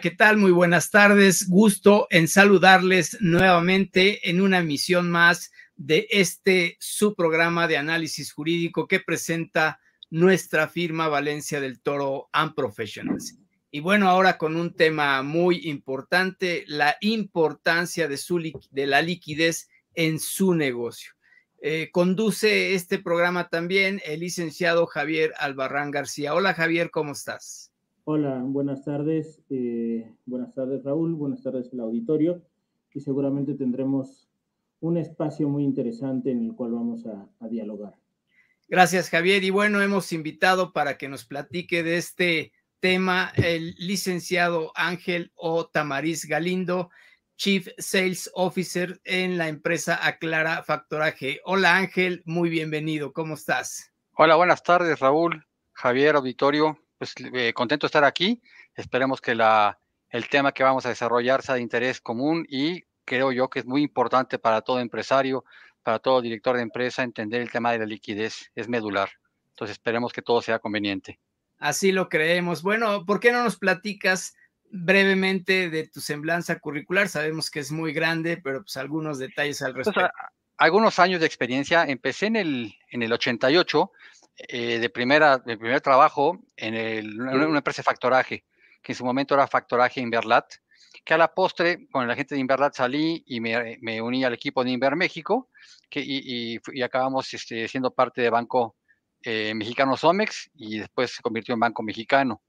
¿qué tal? Muy buenas tardes. Gusto en saludarles nuevamente en una emisión más de este su programa de análisis jurídico que presenta nuestra firma Valencia del Toro and Professionals. Y bueno, ahora con un tema muy importante, la importancia de, su, la liquidez en su negocio. Eh, conduce este programa también el licenciado Javier Albarrán García. Hola Javier, ¿cómo estás? Hola, buenas tardes. Eh, buenas tardes Raúl, buenas tardes al auditorio y seguramente tendremos un espacio muy interesante en el cual vamos a, dialogar. Gracias Javier y bueno, hemos invitado para que nos platique de este tema el licenciado Ángel O. Tamariz Galindo, Chief Sales Officer en la empresa Aclara Factoraje. Hola Ángel, muy bienvenido, ¿cómo estás? Hola, buenas tardes Raúl, Javier, auditorio, pues eh, contento de estar aquí. Esperemos que la, el tema que vamos a desarrollar sea de interés común y creo yo que es muy importante para todo empresario, para todo director de empresa, entender el tema de la liquidez. Es medular. Entonces esperemos que todo sea conveniente. Así lo creemos. Bueno, ¿por qué no nos platicas brevemente de tu semblanza curricular? Sabemos que es muy grande, pero pues algunos detalles al respecto. algunos años de experiencia. Empecé en el, en el 88 eh, de, primera, de primer trabajo en, una empresa de factoraje, que en su momento era factoraje Inverlat, que a la postre, con la gente de Inverlat salí y me, uní al equipo de Inver México, que, y, acabamos este, siendo parte de Banco eh, Mexicano Somex y después se convirtió en Banco Mexicano.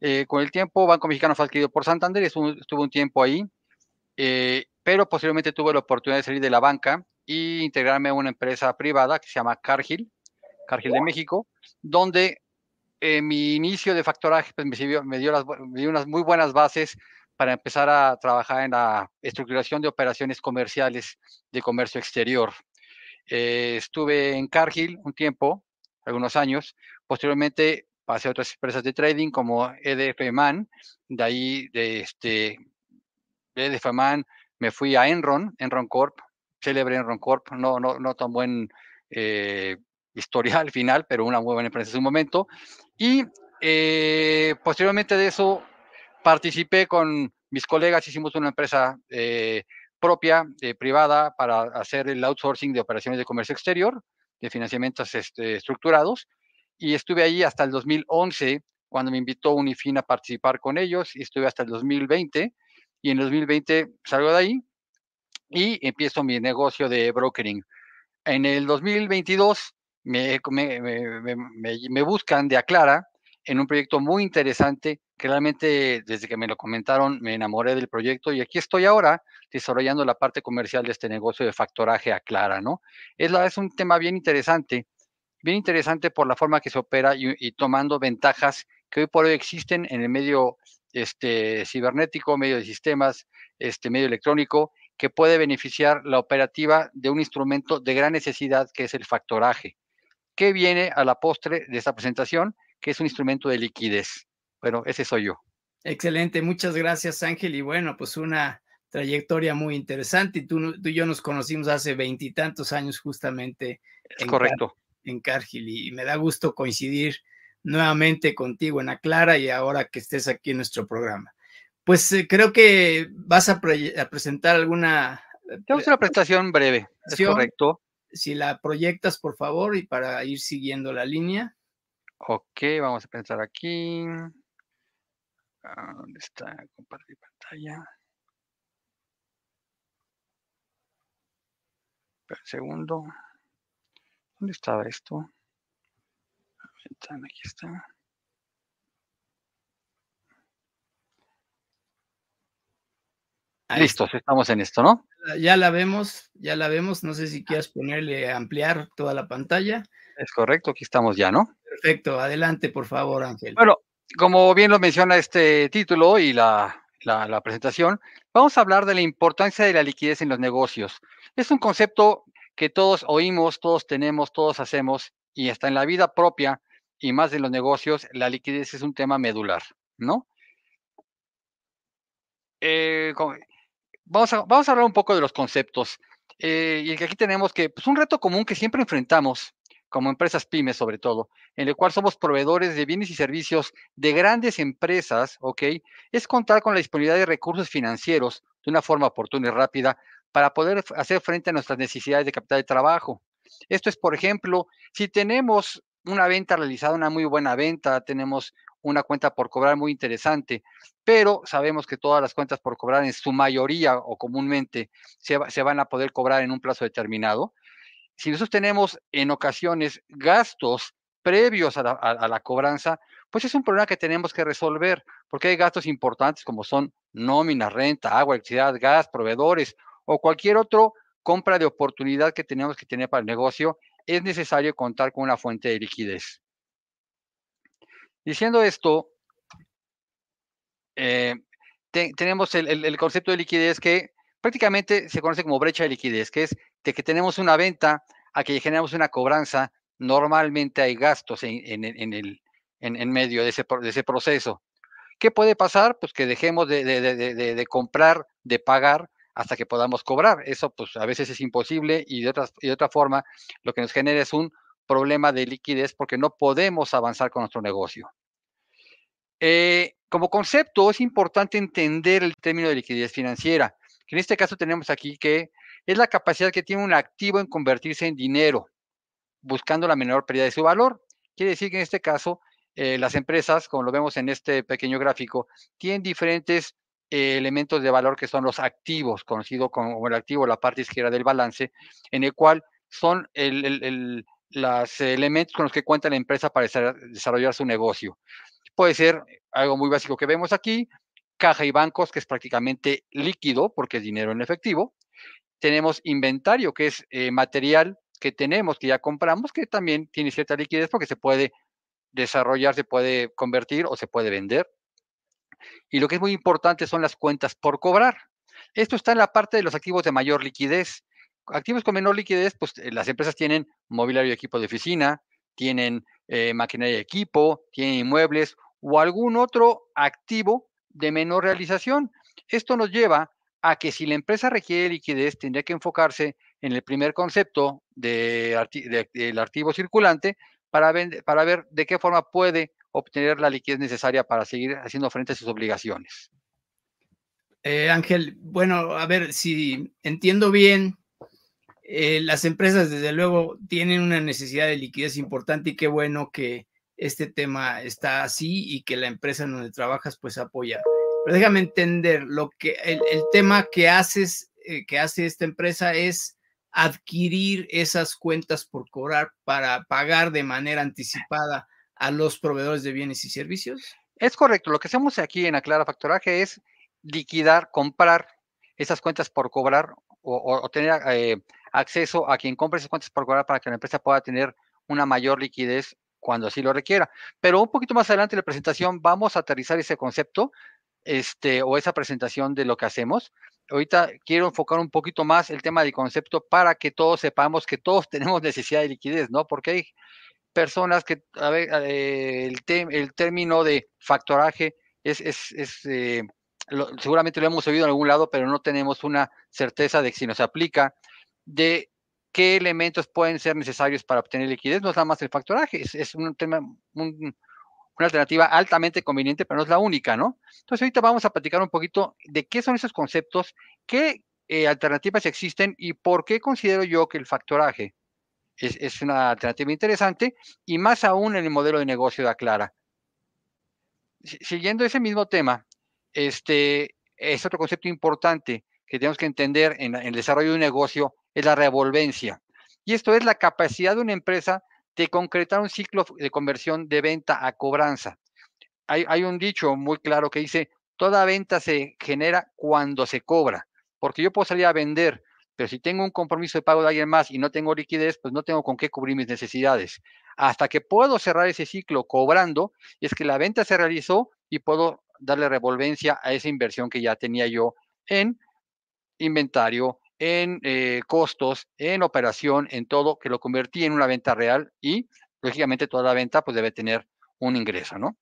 Eh, con el tiempo, Banco Mexicano fue adquirido por Santander y estuvo, un tiempo ahí, pero posteriormente tuve la oportunidad de salir de la banca e integrarme a una empresa privada que se llama Cargill, Cargill de México, donde eh, mi inicio de factoraje pues, me, dio las, unas muy buenas bases para empezar a trabajar en la estructuración de operaciones comerciales de comercio exterior. Eh, estuve en Cargill un tiempo, algunos años. Posteriormente pasé a otras empresas de trading como EDF Man. De ahí, de este, de EDF Man, me fui a Enron, Enron Corp, célebre Enron Corp, no, no, no tan buen eh, historia al final, pero una muy buena empresa en su momento. Y eh, posteriormente de eso participé con mis colegas, hicimos una empresa eh, propia, eh, privada, para hacer el outsourcing de operaciones de comercio exterior, de financiamientos este, estructurados. Y estuve ahí hasta el 2011, cuando me invitó Unifin a participar con ellos, y estuve hasta el 2020. Y en el 2020 salgo de ahí y empiezo mi negocio de brokering. En el 2022 me, me, buscan de Aclara en un proyecto muy interesante que realmente desde que me lo comentaron me enamoré del proyecto y aquí estoy ahora desarrollando la parte comercial de este negocio de factoraje Aclara, ¿no? Es, la, es un tema bien interesante, bien interesante por la forma que se opera y, tomando ventajas que hoy por hoy existen en el medio este, cibernético, medio de sistemas, este medio electrónico, que puede beneficiar la operativa de un instrumento de gran necesidad que es el factoraje. ¿Qué viene a la postre de esta presentación? Que es un instrumento de liquidez. Bueno, ese soy yo. Excelente, muchas gracias Ángel. Y bueno, pues una trayectoria muy interesante. Y tú, y yo nos conocimos hace veintitantos años justamente. Es en correcto. en Cargill y me da gusto coincidir nuevamente contigo en Aclara y ahora que estés aquí en nuestro programa. Pues eh, creo que vas a, presentar alguna... Tenemos una presentación breve, es correcto si la proyectas, por favor, y para ir siguiendo la línea. Ok, vamos a pensar aquí. Ah, ¿Dónde está? Compartir pantalla. un segundo. ¿Dónde estaba esto? Aquí está. Listos, estamos en esto, ¿no? Ya la vemos, ya la vemos. No sé si quieras ponerle ampliar toda la pantalla. Es correcto, aquí estamos ya, ¿no? Perfecto, adelante, por favor, Ángel. Bueno, como bien lo menciona este título y la, la, presentación, vamos a hablar de la importancia de la liquidez en los negocios. Es un concepto que todos oímos, todos tenemos, todos hacemos, y hasta en la vida propia y más en los negocios, la liquidez es un tema medular, ¿no? Eh, vamos a, vamos a hablar un poco de los conceptos. Eh, y aquí tenemos que, pues un reto común que siempre enfrentamos como empresas pymes sobre todo, en el cual somos proveedores de bienes y servicios de grandes empresas, ¿ok? Es contar con la disponibilidad de recursos financieros de una forma oportuna y rápida para poder hacer frente a nuestras necesidades de capital de trabajo. Esto es, por ejemplo, si tenemos una venta realizada, una muy buena venta, tenemos una cuenta por cobrar muy interesante, pero sabemos que todas las cuentas por cobrar en su mayoría o comúnmente se, van a poder cobrar en un plazo determinado. Si nosotros tenemos en ocasiones gastos previos a la, a la, cobranza, pues es un problema que tenemos que resolver, porque hay gastos importantes como son nóminas, renta, agua, electricidad, gas, proveedores o cualquier otro compra de oportunidad que tenemos que tener para el negocio, es necesario contar con una fuente de liquidez. Diciendo esto, eh, te, tenemos el, concepto de liquidez que prácticamente se conoce como brecha de liquidez, que es de que tenemos una venta a que generamos una cobranza, normalmente hay gastos en, en, en el, en, medio de ese, de ese, proceso. ¿Qué puede pasar? Pues que dejemos de, de, de, comprar, de pagar hasta que podamos cobrar. Eso pues a veces es imposible y de, otra, y de otra forma lo que nos genera es un problema de liquidez porque no podemos avanzar con nuestro negocio. Eh, como concepto, es importante entender el término de liquidez financiera, que en este caso tenemos aquí que es la capacidad que tiene un activo en convertirse en dinero, buscando la menor pérdida de su valor. Quiere decir que en este caso, eh, las empresas, como lo vemos en este pequeño gráfico, tienen diferentes eh, elementos de valor que son los activos, conocido como el activo, la parte izquierda del balance, en el cual son el, los elementos con los que cuenta la empresa para desarrollar su negocio. Puede ser algo muy básico que vemos aquí, caja y bancos, que es prácticamente líquido porque es dinero en efectivo. Tenemos inventario, que es eh, material que tenemos, que ya compramos, que también tiene cierta liquidez porque se puede desarrollar, se puede convertir o se puede vender. Y lo que es muy importante son las cuentas por cobrar. Esto está en la parte de los activos de mayor liquidez activos con menor liquidez, pues eh, las empresas tienen mobiliario y equipo de oficina, tienen eh, maquinaria y equipo, tienen inmuebles o algún otro activo de menor realización. Esto nos lleva a que si la empresa requiere liquidez, tendría que enfocarse en el primer concepto de, de, del activo circulante para, para ver de qué forma puede obtener la liquidez necesaria para seguir haciendo frente a sus obligaciones. Eh, Ángel, bueno, a ver si entiendo bien, eh, las empresas, desde luego, tienen una necesidad de liquidez importante y qué bueno que este tema está así y que la empresa en donde trabajas pues apoya. Pero déjame entender, lo que el, el tema que haces, eh, que hace esta empresa es adquirir esas cuentas por cobrar para pagar de manera anticipada a los proveedores de bienes y servicios. Es correcto. Lo que hacemos aquí en Aclara Factoraje es liquidar, comprar esas cuentas por cobrar o, tener eh, acceso a quien compre esas cuentas por cobrar para que la empresa pueda tener una mayor liquidez cuando así lo requiera. Pero un poquito más adelante en la presentación vamos a aterrizar ese concepto este, o esa presentación de lo que hacemos. Ahorita quiero enfocar un poquito más el tema del concepto para que todos sepamos que todos tenemos necesidad de liquidez, ¿no? Porque hay personas que, a ver, eh, el, el, término de factoraje es, es, eh, seguramente lo hemos oído en algún lado, pero no tenemos una certeza de si nos aplica de qué elementos pueden ser necesarios para obtener liquidez. No es nada más el factoraje, es, es un tema, un, una alternativa altamente conveniente, pero no es la única, ¿no? Entonces ahorita vamos a platicar un poquito de qué son esos conceptos, qué eh, alternativas existen y por qué considero yo que el factoraje es, es, una alternativa interesante y más aún en el modelo de negocio de Aclara. Siguiendo ese mismo tema, este es otro concepto importante que tenemos que entender en, en el desarrollo de un negocio es la revolvencia. Y esto es la capacidad de una empresa de concretar un ciclo de conversión de venta a cobranza. Hay, hay, un dicho muy claro que dice, toda venta se genera cuando se cobra, porque yo puedo salir a vender, pero si tengo un compromiso de pago de alguien más y no tengo liquidez, pues no tengo con qué cubrir mis necesidades. Hasta que puedo cerrar ese ciclo cobrando, es que la venta se realizó y puedo darle revolvencia a esa inversión que ya tenía yo en inventario, en eh, costos, en operación, en todo, que lo convertí en una venta real y, lógicamente, toda la venta pues debe tener un ingreso, ¿no?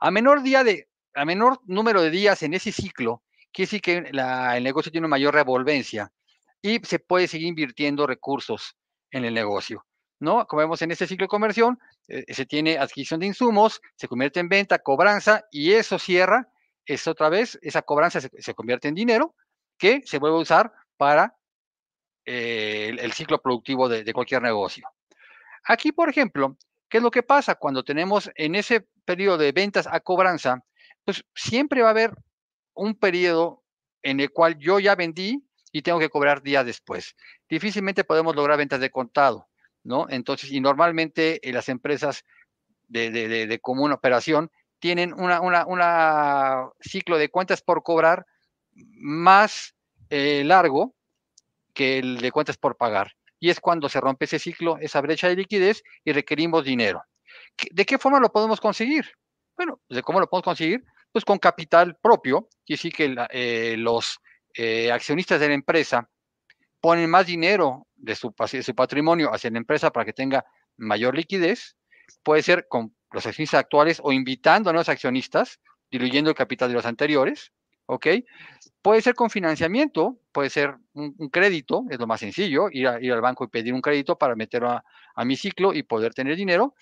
A menor día de, a menor número de días en ese ciclo, quiere decir que la, el negocio tiene una mayor revolvencia y se puede seguir invirtiendo recursos en el negocio. ¿no? Como vemos en este ciclo de conversión, eh, se tiene adquisición de insumos, se convierte en venta, cobranza, y eso cierra, es otra vez, esa cobranza se, convierte en dinero que se vuelve a usar para eh, el, ciclo productivo de, cualquier negocio. Aquí, por ejemplo, ¿qué es lo que pasa cuando tenemos en ese periodo de ventas a cobranza? Pues siempre va a haber un periodo en el cual yo ya vendí y tengo que cobrar días después. Difícilmente podemos lograr ventas de contado, ¿no? Entonces, y normalmente eh, las empresas de, común operación tienen una, ciclo de cuentas por cobrar más eh, largo que el de cuentas por pagar. Y es cuando se rompe ese ciclo, esa brecha de liquidez y requerimos dinero. ¿De qué forma lo podemos conseguir? Bueno, ¿de cómo lo podemos conseguir? Pues con capital propio, y sí que eh, los eh, accionistas de la empresa ponen más dinero de su, su patrimonio hacia la empresa para que tenga mayor liquidez, puede ser con los accionistas actuales o invitando a nuevos accionistas, diluyendo el capital de los anteriores, ¿ok? Puede ser con financiamiento, puede ser un, crédito, es lo más sencillo, ir, al banco y pedir un crédito para meterlo a, a mi ciclo y poder tener dinero.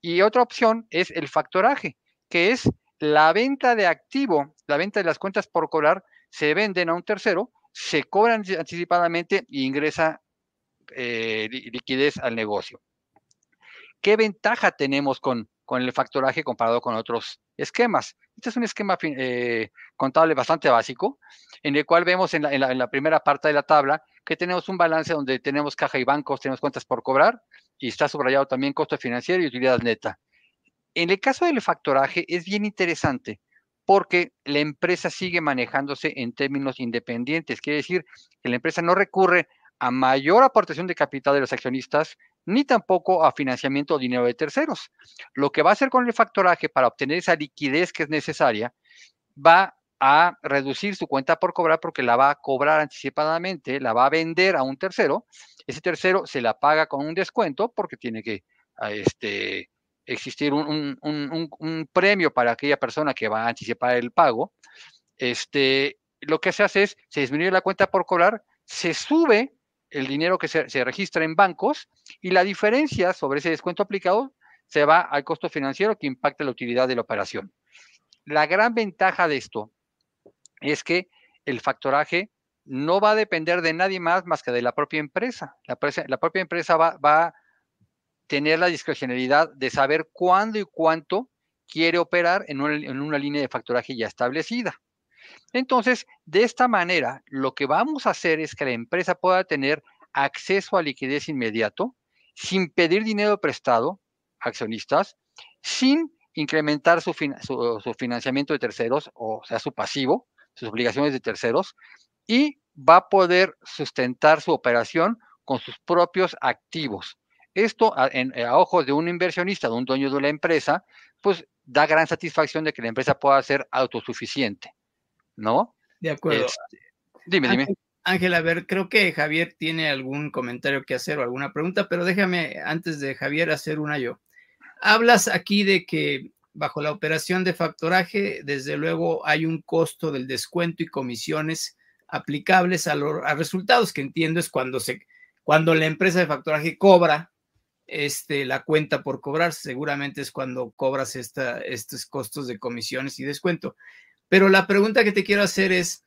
Y otra opción es el factoraje, que es la venta de activo, la venta de las cuentas por cobrar, se venden a un tercero, se cobran anticipadamente e ingresa eh, liquidez al negocio. ¿Qué ventaja tenemos con, con el factoraje comparado con otros esquemas? Este es un esquema eh, contable bastante básico, en el cual vemos en la, en la, primera parte de la tabla que tenemos un balance donde tenemos caja y bancos, tenemos cuentas por cobrar, y está subrayado también costo financiero y utilidad neta. En el caso del factoraje es bien interesante porque la empresa sigue manejándose en términos independientes. Quiere decir que la empresa no recurre a mayor aportación de capital de los accionistas, ni tampoco a financiamiento o dinero de terceros. Lo que va a hacer con el factoraje para obtener esa liquidez que es necesaria, va a reducir su cuenta por cobrar porque la va a cobrar anticipadamente, la va a vender a un tercero. Ese tercero se la paga con un descuento porque tiene que este, existir un, premio para aquella persona que va a anticipar el pago, este, lo que se hace es, se disminuye la cuenta por cobrar, se sube el dinero que se, registra en bancos y la diferencia sobre ese descuento aplicado se va al costo financiero que impacta la utilidad de la operación. La gran ventaja de esto es que el factoraje no va a depender de nadie más más que de la propia empresa. La, propia empresa va, va tener la discrecionalidad de saber cuándo y cuánto quiere operar en una, línea de facturaje ya establecida. Entonces, de esta manera, lo que vamos a hacer es que la empresa pueda tener acceso a liquidez inmediato, sin pedir dinero prestado a accionistas, sin incrementar su, financiamiento de terceros, o sea, su pasivo, sus obligaciones de terceros, y va a poder sustentar su operación con sus propios activos. Esto, eh, a, ojos de un inversionista, de un dueño de la empresa, pues da gran satisfacción de que la empresa pueda ser autosuficiente, ¿no? De acuerdo. Este, dime, dime. Ángel, a ver, creo que Javier tiene algún comentario que hacer o alguna pregunta, pero déjame antes de Javier hacer una yo. Hablas aquí de que bajo la operación de factoraje, desde luego hay un costo del descuento y comisiones aplicables a los resultados, que entiendo es cuando se cuando la empresa de factoraje cobra este, la cuenta por cobrar, seguramente es cuando cobras esta, estos costos de comisiones y descuento. Pero la pregunta que te quiero hacer es,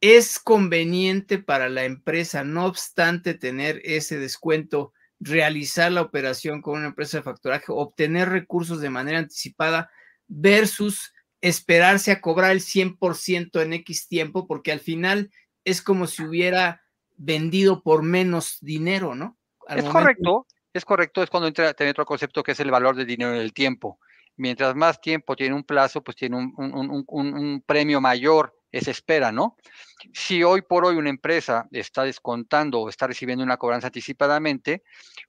¿es conveniente para la empresa, no obstante tener ese descuento, realizar la operación con una empresa de factoraje, obtener recursos de manera anticipada versus esperarse a cobrar el 100% en X tiempo? Porque al final es como si hubiera vendido por menos dinero, ¿no? es correcto, es correcto, es cuando entra tiene otro concepto que es el valor del dinero en el tiempo. Mientras más tiempo tiene un plazo, pues tiene un, premio mayor, esa espera, ¿no? Si hoy por hoy una empresa está descontando o está recibiendo una cobranza anticipadamente,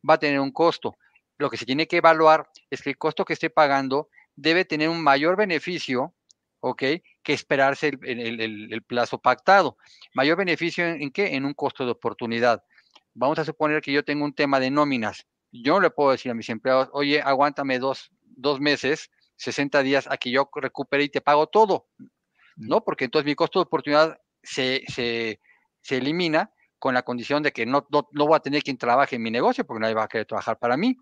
va a tener un costo. Lo que se tiene que evaluar es que el costo que esté pagando debe tener un mayor beneficio, ¿ok? Que esperarse el, plazo pactado. Mayor beneficio en, en, qué? En un costo de oportunidad. Vamos a suponer que yo tengo un tema de nóminas yo no le puedo decir a mis empleados, oye, aguántame dos, meses, 60 días a que yo recupere y te pago todo, ¿no? Porque entonces mi costo de oportunidad se, elimina con la condición de que no, no, voy a tener quien trabaje en mi negocio porque nadie va a querer trabajar para mí.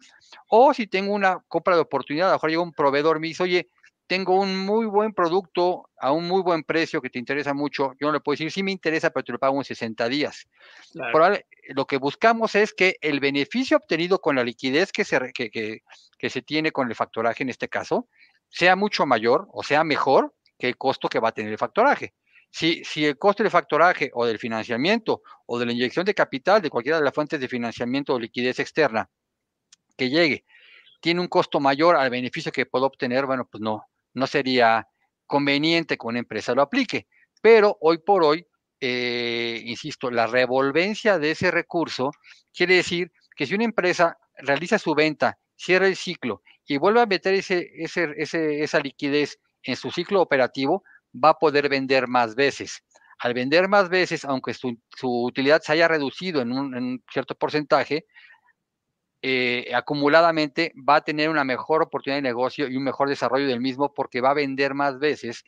O si tengo una compra de oportunidad, a lo mejor llega un proveedor y me dice, oye, tengo un muy buen producto a un muy buen precio que te interesa mucho, yo no le puedo decir, sí me interesa, pero te lo pago en 60 días. lo que buscamos es que el beneficio obtenido con la liquidez que se, que, que, se tiene con el factoraje en este caso sea mucho mayor o sea mejor que el costo que va a tener el factoraje. Si, si el costo del factoraje o del financiamiento o de la inyección de capital de cualquiera de las fuentes de financiamiento o liquidez externa que llegue tiene un costo mayor al beneficio que puedo obtener, bueno, pues no, no sería conveniente que una empresa lo aplique. Pero hoy por hoy, eh, insisto, la revolvencia de ese recurso quiere decir que si una empresa realiza su venta, cierra el ciclo y vuelve a meter ese, esa liquidez en su ciclo operativo, va a poder vender más veces. Al vender más veces, aunque su, utilidad se haya reducido en un cierto porcentaje, eh, acumuladamente va a tener una mejor oportunidad de negocio y un mejor desarrollo del mismo porque va a vender más veces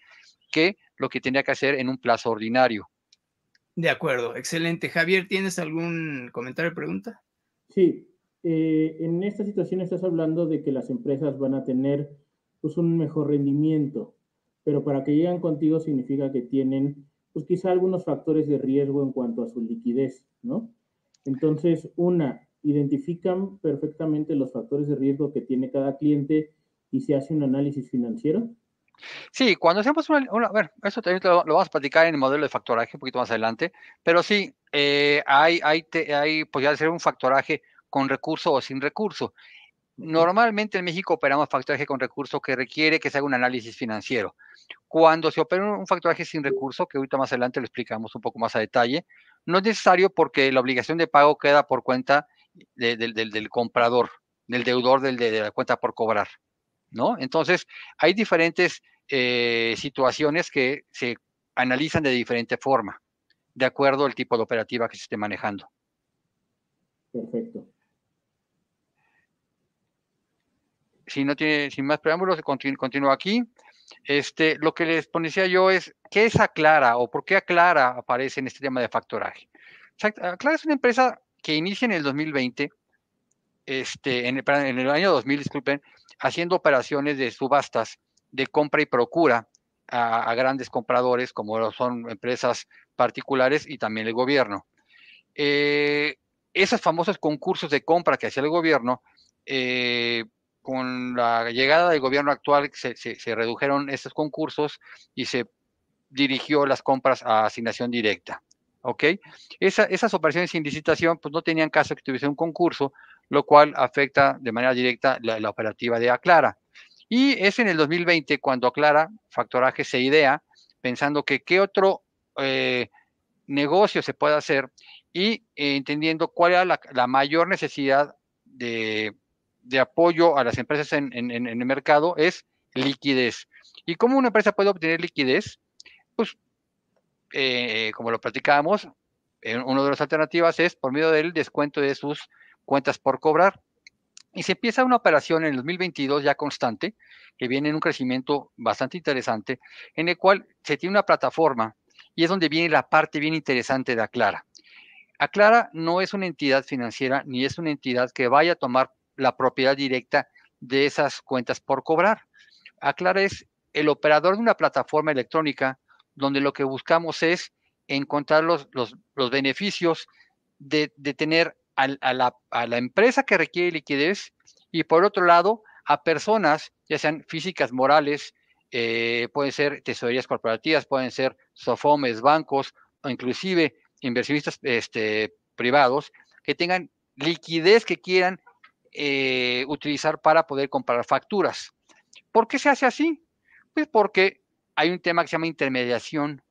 que lo que tenía que hacer en un plazo ordinario. De acuerdo, excelente. Javier, ¿tienes algún comentario o pregunta? Sí, eh, en esta situación estás hablando de que las empresas van a tener pues, un mejor rendimiento, pero para que lleguen contigo significa que tienen pues quizá algunos factores de riesgo en cuanto a su liquidez, ¿no? Entonces, una, identifican perfectamente los factores de riesgo que tiene cada cliente y se hace un análisis financiero? Sí, cuando hacemos una, a ver, eso también lo, vamos a platicar en el modelo de factoraje un poquito más adelante, pero sí, eh, hay, hay, hay de hacer un factoraje con recurso o sin recurso. Normalmente en México operamos factoraje con recurso que requiere que se haga un análisis financiero. Cuando se opera un factoraje sin recurso, que ahorita más adelante lo explicamos un poco más a detalle, no es necesario porque la obligación de pago queda por cuenta del, comprador, del deudor del, de, la cuenta por cobrar, ¿no? Entonces, hay diferentes eh, situaciones que se analizan de diferente forma, de acuerdo al tipo de operativa que se esté manejando. Perfecto. Si no tiene, sin más preámbulos, continúo aquí. Este, lo que les ponía yo es, ¿qué es Aclara o por qué Aclara aparece en este tema de factoraje? Aclara es una empresa que inicia en el 2020, este, en, el, en el año 2000, disculpen, haciendo operaciones de subastas de compra y procura a, grandes compradores, como son empresas particulares y también el gobierno. Eh, esos famosos concursos de compra que hacía el gobierno, eh, con la llegada del gobierno actual se, se, redujeron esos concursos y se dirigió las compras a asignación directa. ¿Ok? esas operaciones sin licitación, pues no tenían caso que tuviese un concurso, lo cual afecta de manera directa la, operativa de Aclara. Y es en el 2020 cuando Aclara, Factoraje, se idea, pensando que qué otro eh, negocio se puede hacer y eh, entendiendo cuál era la, mayor necesidad de, apoyo a las empresas en, en el mercado, es liquidez. ¿Y cómo una empresa puede obtener liquidez? Pues eh, como lo platicábamos, una de las alternativas es por medio del descuento de sus cuentas por cobrar. Y se empieza una operación en el 2022 ya constante, que viene en un crecimiento bastante interesante, en el cual se tiene una plataforma y es donde viene la parte bien interesante de Aclara. Aclara no es una entidad financiera ni es una entidad que vaya a tomar la propiedad directa de esas cuentas por cobrar. Aclara es el operador de una plataforma electrónica donde lo que buscamos es encontrar los, beneficios de, tener a, la, empresa que requiere liquidez y por otro lado a personas, ya sean físicas, morales, eh, pueden ser tesorerías corporativas, pueden ser sofomes, bancos o inclusive inversionistas este, privados que tengan liquidez que quieran eh, utilizar para poder comprar facturas. ¿Por qué se hace así? Pues porque hay un tema que se llama intermediación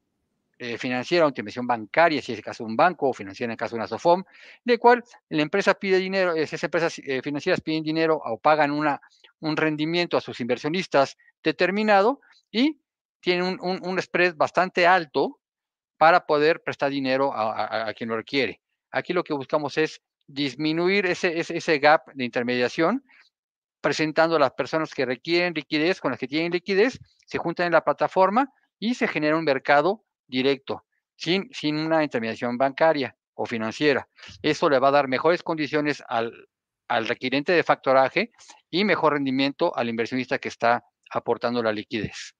eh, financiera o intermediación bancaria, si es el caso de un banco, o financiera en el caso de una SOFOM, de cual la empresa pide dinero, esas empresas eh, financieras piden dinero o pagan una, un rendimiento a sus inversionistas determinado y tienen un, spread bastante alto para poder prestar dinero a, quien lo requiere. Aquí lo que buscamos es disminuir ese, ese gap de intermediación presentando a las personas que requieren liquidez con las que tienen liquidez, se juntan en la plataforma y se genera un mercado directo, sin, sin una intermediación bancaria o financiera. Eso le va a dar mejores condiciones al, al requirente de factoraje y mejor rendimiento al inversionista que está aportando la liquidez.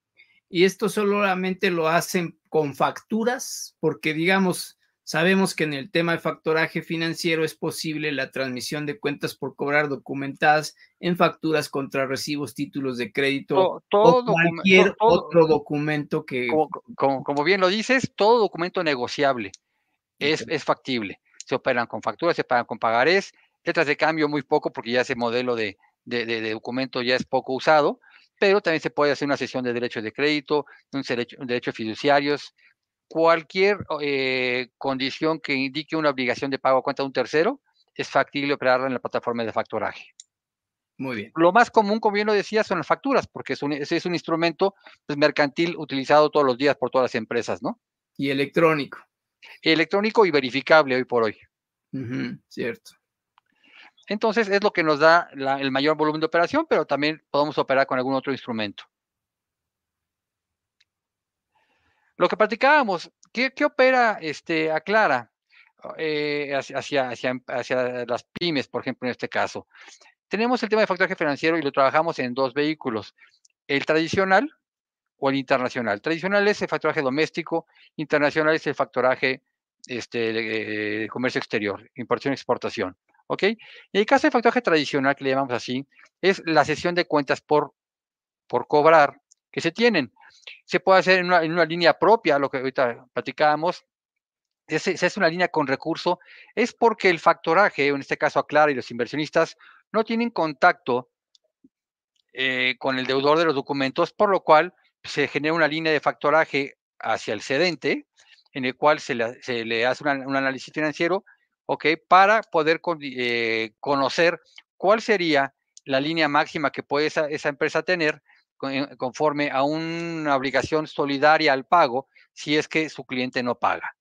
Y esto solamente lo hacen con facturas, porque digamos, sabemos que en el tema de factoraje financiero es posible la transmisión de cuentas por cobrar documentadas en facturas contra recibos, títulos de crédito o cualquier otro documento que... Como, bien lo dices, todo documento negociable es, es factible. Se operan con facturas, se pagan con pagarés, letras de cambio muy poco porque ya ese modelo de, de documento ya es poco usado, pero también se puede hacer una sesión de derechos de crédito, un derecho, un derecho fiduciarios, cualquier eh, condición que indique una obligación de pago a cuenta de un tercero, es factible operarla en la plataforma de factoraje. Muy bien. Lo más común, como bien lo decía, son las facturas, porque es un, ese es un instrumento pues, mercantil utilizado todos los días por todas las empresas, ¿no? Y electrónico. Electrónico y verificable hoy por hoy. cierto. Entonces es lo que nos da el mayor volumen de operación, pero también podemos operar con algún otro instrumento. Lo que platicábamos, ¿qué, opera este, Aclara eh, hacia, hacia, las pymes, por ejemplo, en este caso? Tenemos el tema de factoraje financiero y lo trabajamos en dos vehículos, el tradicional o el internacional. Tradicional es el factoraje doméstico, internacional es el factoraje este, de, comercio exterior, importación y exportación. ¿ok? En el caso de factoraje tradicional, que le llamamos así, es la sesión de cuentas por, por cobrar que se tienen. Se puede hacer en una, línea propia, lo que ahorita platicábamos, se hace una línea con recurso, es porque el factoraje, en este caso Aclara y los inversionistas, no tienen contacto eh, con el deudor de los documentos, por lo cual se genera una línea de factoraje hacia el cedente, en el cual se le, hace un análisis financiero ¿ok? Para poder eh, conocer cuál sería la línea máxima que puede esa, empresa tener conforme a una obligación solidaria al pago si es que su cliente no paga.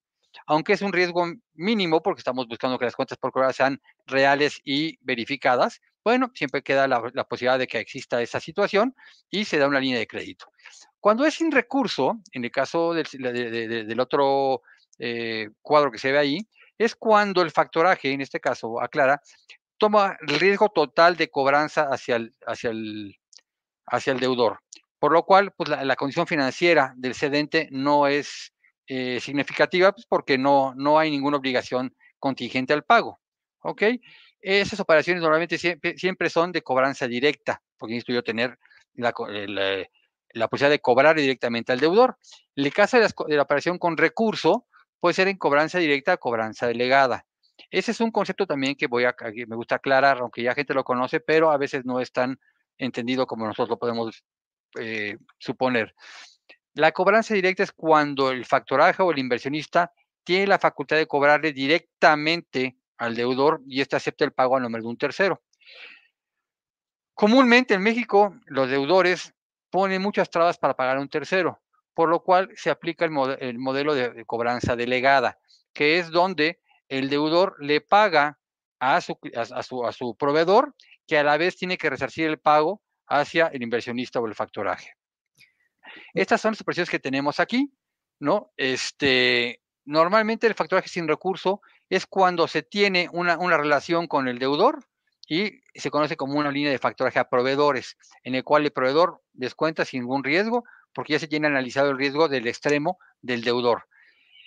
Aunque es un riesgo mínimo porque estamos buscando que las cuentas por cobrar sean reales y verificadas, bueno, siempre queda la, posibilidad de que exista esa situación y se da una línea de crédito. Cuando es sin recurso, en el caso del, otro eh, cuadro que se ve ahí, es cuando el factoraje, en este caso, aclara, toma el riesgo total de cobranza hacia el, hacia el, hacia el deudor. Por lo cual, pues la, condición financiera del cedente no es eh, significativa pues, porque no, no hay ninguna obligación contingente al pago. ¿Ok? Esas operaciones normalmente siempre, son de cobranza directa, porque necesito yo tener la, la, posibilidad de cobrar directamente al deudor. El caso de la operación con recurso, puede ser en cobranza directa o cobranza delegada. Ese es un concepto también que voy a, me gusta aclarar, aunque ya gente lo conoce, pero a veces no es tan entendido como nosotros lo podemos eh, suponer. La cobranza directa es cuando el factoraje o el inversionista tiene la facultad de cobrarle directamente al deudor y éste acepta el pago a nombre de un tercero. Comúnmente en México los deudores ponen muchas trabas para pagar a un tercero por lo cual se aplica el, modelo de, cobranza delegada, que es donde el deudor le paga a su, a, su, proveedor, que a la vez tiene que resarcir el pago hacia el inversionista o el factoraje. Estas son las operaciones que tenemos aquí, ¿no? Este, normalmente el factoraje sin recurso es cuando se tiene una, una, relación con el deudor y se conoce como una línea de factoraje a proveedores, en el cual el proveedor descuenta sin ningún riesgo porque ya se tiene analizado el riesgo del extremo del deudor.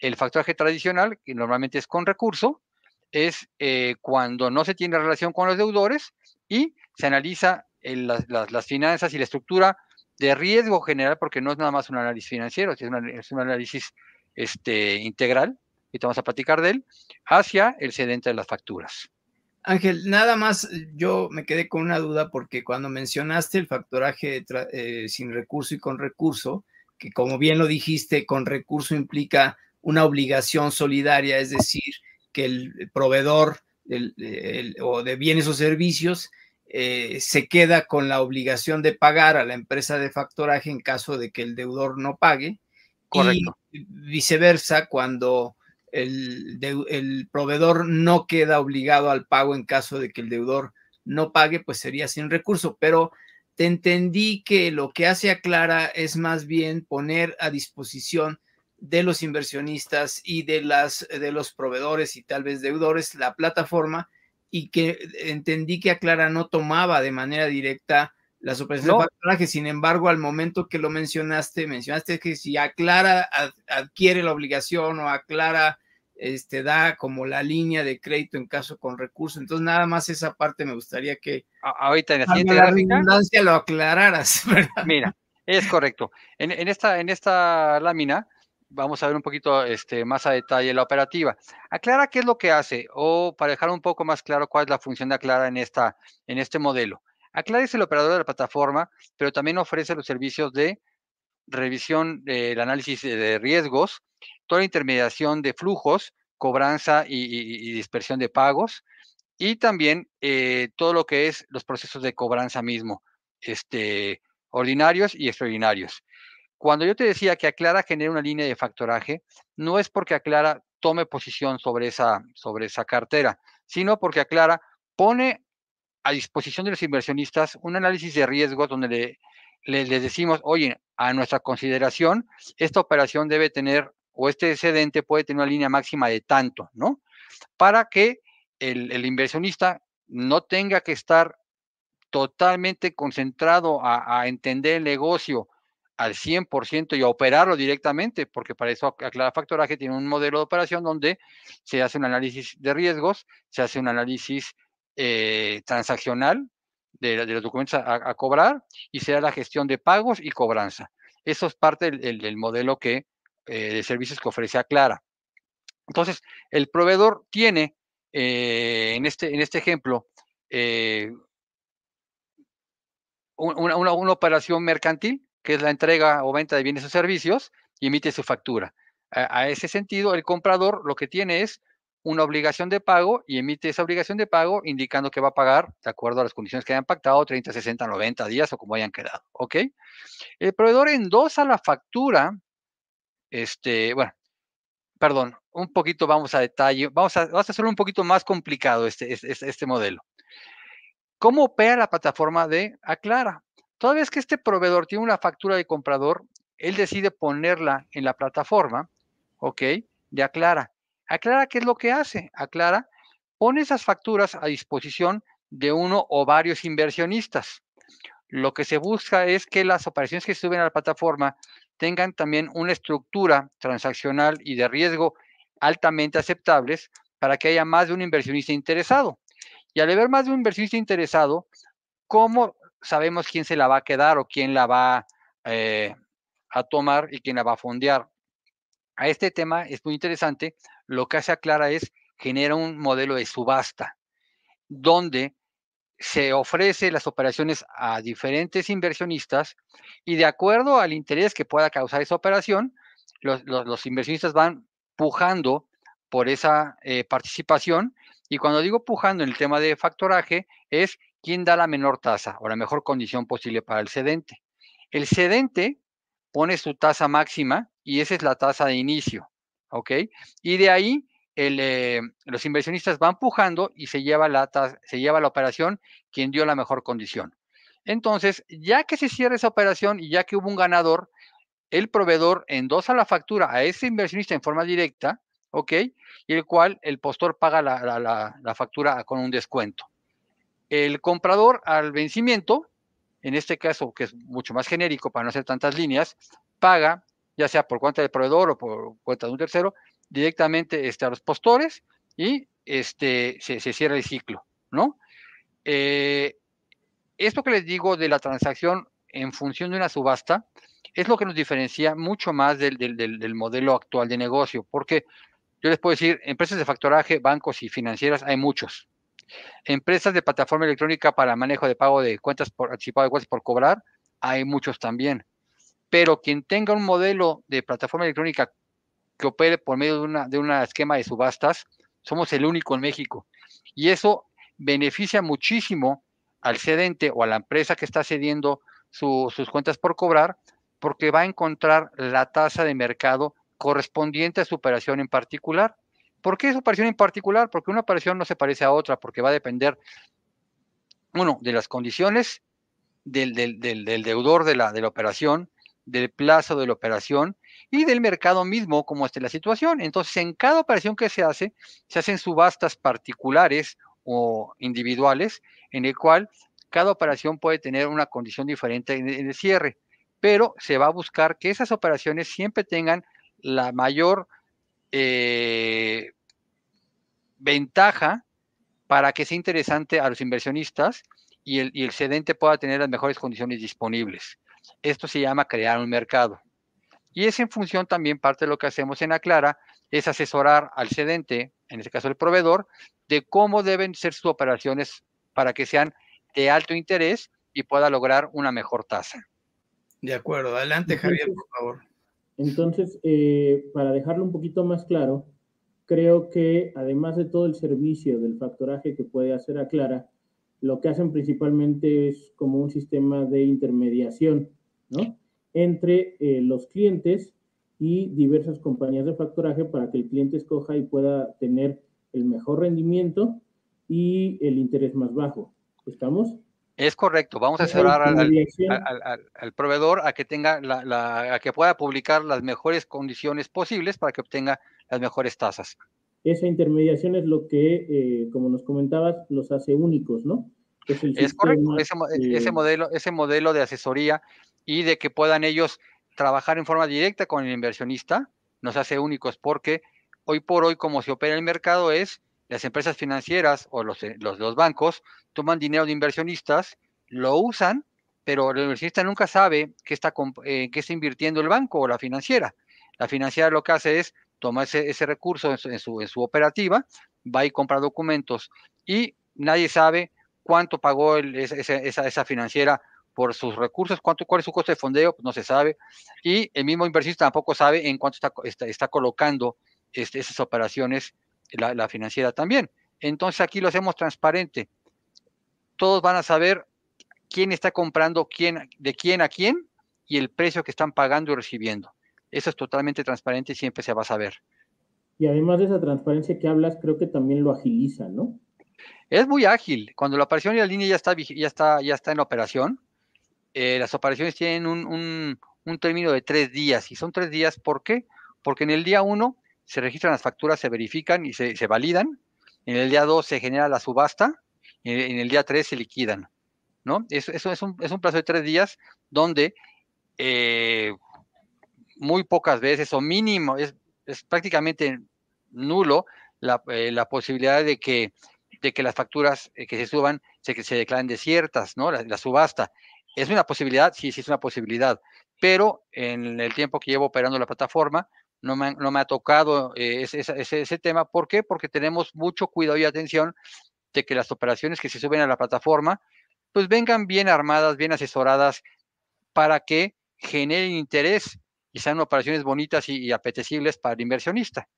El factoraje tradicional, que normalmente es con recurso, es eh, cuando no se tiene relación con los deudores y se analiza las, finanzas y la estructura de riesgo general, porque no es nada más un análisis financiero, es, es un análisis este, integral, y vamos a platicar de él, hacia el sedente de las facturas. Ángel, nada más yo me quedé con una duda porque cuando mencionaste el factoraje eh, sin recurso y con recurso, que como bien lo dijiste, con recurso implica una obligación solidaria, es decir, que el proveedor o de bienes o servicios eh, se queda con la obligación de pagar a la empresa de factoraje en caso de que el deudor no pague. Correcto. Y viceversa, cuando el, proveedor no queda obligado al pago en caso de que el deudor no pague, pues sería sin recurso. Pero te entendí que lo que hace Aclara es más bien poner a disposición de los inversionistas y de, las, de los proveedores y tal vez deudores la plataforma y que entendí que Aclara no tomaba de manera directa las operaciones de factoraje. Sin embargo, al momento que lo mencionaste, mencionaste que si Aclara adquiere la obligación o Aclara este, da como la línea de crédito en caso con recurso. Entonces, nada más esa parte me gustaría que ahorita en la siguiente gráfica lo aclararas. Mira, es correcto. En, en, esta, en esta lámina vamos a ver un poquito este, más a detalle la operativa. Aclara qué es lo que hace o para dejar un poco más claro cuál es la función de Aclara en, esta, en este modelo. Aclara es el operador de la plataforma, pero también ofrece los servicios de revisión del análisis de riesgos, toda la intermediación de flujos, cobranza y, dispersión de pagos, y también eh, todo lo que es los procesos de cobranza mismo, este, ordinarios y extraordinarios. Cuando yo te decía que Aclara genera una línea de factoraje, no es porque Aclara tome posición sobre esa, sobre esa cartera, sino porque Aclara pone a disposición de los inversionistas un análisis de riesgos donde le, le, decimos, oye, a nuestra consideración, esta operación debe tener, o este excedente puede tener una línea máxima de tanto, ¿no? Para que el, inversionista no tenga que estar totalmente concentrado a entender el negocio al 100% y a operarlo directamente, porque para eso Aclara Factoraje tiene un modelo de operación donde se hace un análisis de riesgos, se hace un análisis eh, transaccional de, los documentos a, cobrar y se da la gestión de pagos y cobranza. Eso es parte del, modelo que, eh, de servicios que ofrece Aclara. Entonces, el proveedor tiene, eh, en, este, en este ejemplo, una, una operación mercantil que es la entrega o venta de bienes o servicios, y emite su factura. A, ese sentido, el comprador lo que tiene es una obligación de pago y emite esa obligación de pago indicando que va a pagar de acuerdo a las condiciones que hayan pactado, 30, 60, 90 días o como hayan quedado, ¿ok? El proveedor endosa la factura, este, bueno, perdón, un poquito vamos a detalle, vamos a, hacerlo un poquito más complicado este, este, este modelo. ¿Cómo opera la plataforma de Aclara? Toda vez que este proveedor tiene una factura de comprador, él decide ponerla en la plataforma, ¿ok? De Aclara. Aclara qué es lo que hace. Aclara pone esas facturas a disposición de uno o varios inversionistas. Lo que se busca es que las operaciones que suben a la plataforma tengan también una estructura transaccional y de riesgo altamente aceptables para que haya más de un inversionista interesado. Y al haber más de un inversionista interesado, ¿cómo sabemos quién se la va a quedar o quién la va eh, a tomar y quién la va a fondear. A este tema es muy interesante. Lo que hace Aclara es genera un modelo de subasta donde se ofrece las operaciones a diferentes inversionistas y de acuerdo al interés que pueda causar esa operación, los, inversionistas van pujando por esa eh, participación y cuando digo pujando en el tema de factoraje es quién da la menor tasa o la mejor condición posible para el cedente. El cedente pone su tasa máxima y esa es la tasa de inicio, ¿ok? Y de ahí eh, los inversionistas van pujando y se lleva, la se lleva la operación quien dio la mejor condición. Entonces, ya que se cierra esa operación y ya que hubo un ganador, el proveedor endosa la factura a ese inversionista en forma directa, ¿ok? Y el cual el postor paga la factura con un descuento. El comprador al vencimiento, en este caso que es mucho más genérico para no hacer tantas líneas, paga, ya sea por cuenta del proveedor o por cuenta de un tercero, directamente este, a los postores y este, se, cierra el ciclo, ¿no? Eh, esto que les digo de la transacción en función de una subasta es lo que nos diferencia mucho más del, del, modelo actual de negocio, porque yo les puedo decir, empresas de factoraje, bancos y financieras, hay muchos, Empresas de plataforma electrónica para manejo de pago de cuentas por anticipado de cuentas por cobrar, hay muchos también. Pero quien tenga un modelo de plataforma electrónica que opere por medio de una, de esquema de subastas, somos el único en México. Y eso beneficia muchísimo al cedente o a la empresa que está cediendo sus cuentas por cobrar, porque va a encontrar la tasa de mercado correspondiente a su operación en particular. ¿Por qué esa operación en particular? Porque una operación no se parece a otra, porque va a depender, uno, de las condiciones del, deudor de la, de la operación, del plazo de la operación y del mercado mismo, como esté la situación. Entonces, en cada operación que se hace, se hacen subastas particulares o individuales, en el cual cada operación puede tener una condición diferente en el cierre, pero se va a buscar que esas operaciones siempre tengan la mayor eh, ventaja para que sea interesante a los inversionistas y el, y el cedente pueda tener las mejores condiciones disponibles. Esto se llama crear un mercado. Y es en función también parte de lo que hacemos en Aclara, es asesorar al cedente, en este caso el proveedor, de cómo deben ser sus operaciones para que sean de alto interés y pueda lograr una mejor tasa. De acuerdo, adelante Javier, por favor. Entonces, eh, para dejarlo un poquito más claro, creo que además de todo el servicio del factoraje que puede hacer Aclara, lo que hacen principalmente es como un sistema de intermediación, ¿no? Entre eh, los clientes y diversas compañías de factoraje para que el cliente escoja y pueda tener el mejor rendimiento y el interés más bajo. ¿Estamos? Es correcto, vamos a asesorar al, proveedor a que tenga la, a que pueda publicar las mejores condiciones posibles para que obtenga las mejores tasas. Esa intermediación es lo que, eh, como nos comentabas, los hace únicos, ¿no? Es, correcto, ese, modelo, ese modelo de asesoría y de que puedan ellos trabajar en forma directa con el inversionista nos hace únicos porque hoy por hoy como se opera el mercado es las empresas financieras o los, eh, los, los bancos toman dinero de inversionistas, lo usan, pero el inversionista nunca sabe qué está, eh, qué está invirtiendo el banco o la financiera. La financiera lo que hace es tomar ese, ese recurso en su, en, su, operativa, va y compra documentos y nadie sabe cuánto pagó esa, esa, financiera por sus recursos, cuánto, cuál es su costo de fondeo, pues no se sabe, y el mismo inversionista tampoco sabe en cuánto está, está, está colocando este, esas operaciones la, financiera también. Entonces aquí lo hacemos transparente. Todos van a saber quién está comprando, quién, de quién a quién y el precio que están pagando y recibiendo. Eso es totalmente transparente y siempre se va a saber. Y además de esa transparencia que hablas, creo que también lo agiliza, ¿no? Es muy ágil. Cuando la operación y la línea ya está, ya está, ya está en operación, eh, las operaciones tienen un, un, un, término de tres días. Y son tres días, ¿por qué? Porque en el día uno se registran las facturas, se verifican y se, validan. En el día 2 se genera la subasta y en el día 3 se liquidan. ¿no? Eso, es, un, plazo de tres días donde eh, muy pocas veces o mínimo, es, prácticamente nulo eh, la, posibilidad de que, de que las facturas eh, que se suban se, se declaren desiertas, ¿no? La, la, subasta. ¿Es una posibilidad? Sí, sí es una posibilidad. Pero en el tiempo que llevo operando la plataforma, no me, ha tocado eh, ese, tema. ¿Por qué? Porque tenemos mucho cuidado y atención de que las operaciones que se suben a la plataforma, pues vengan bien armadas, bien asesoradas, para que generen interés y sean operaciones bonitas y, apetecibles para el inversionista.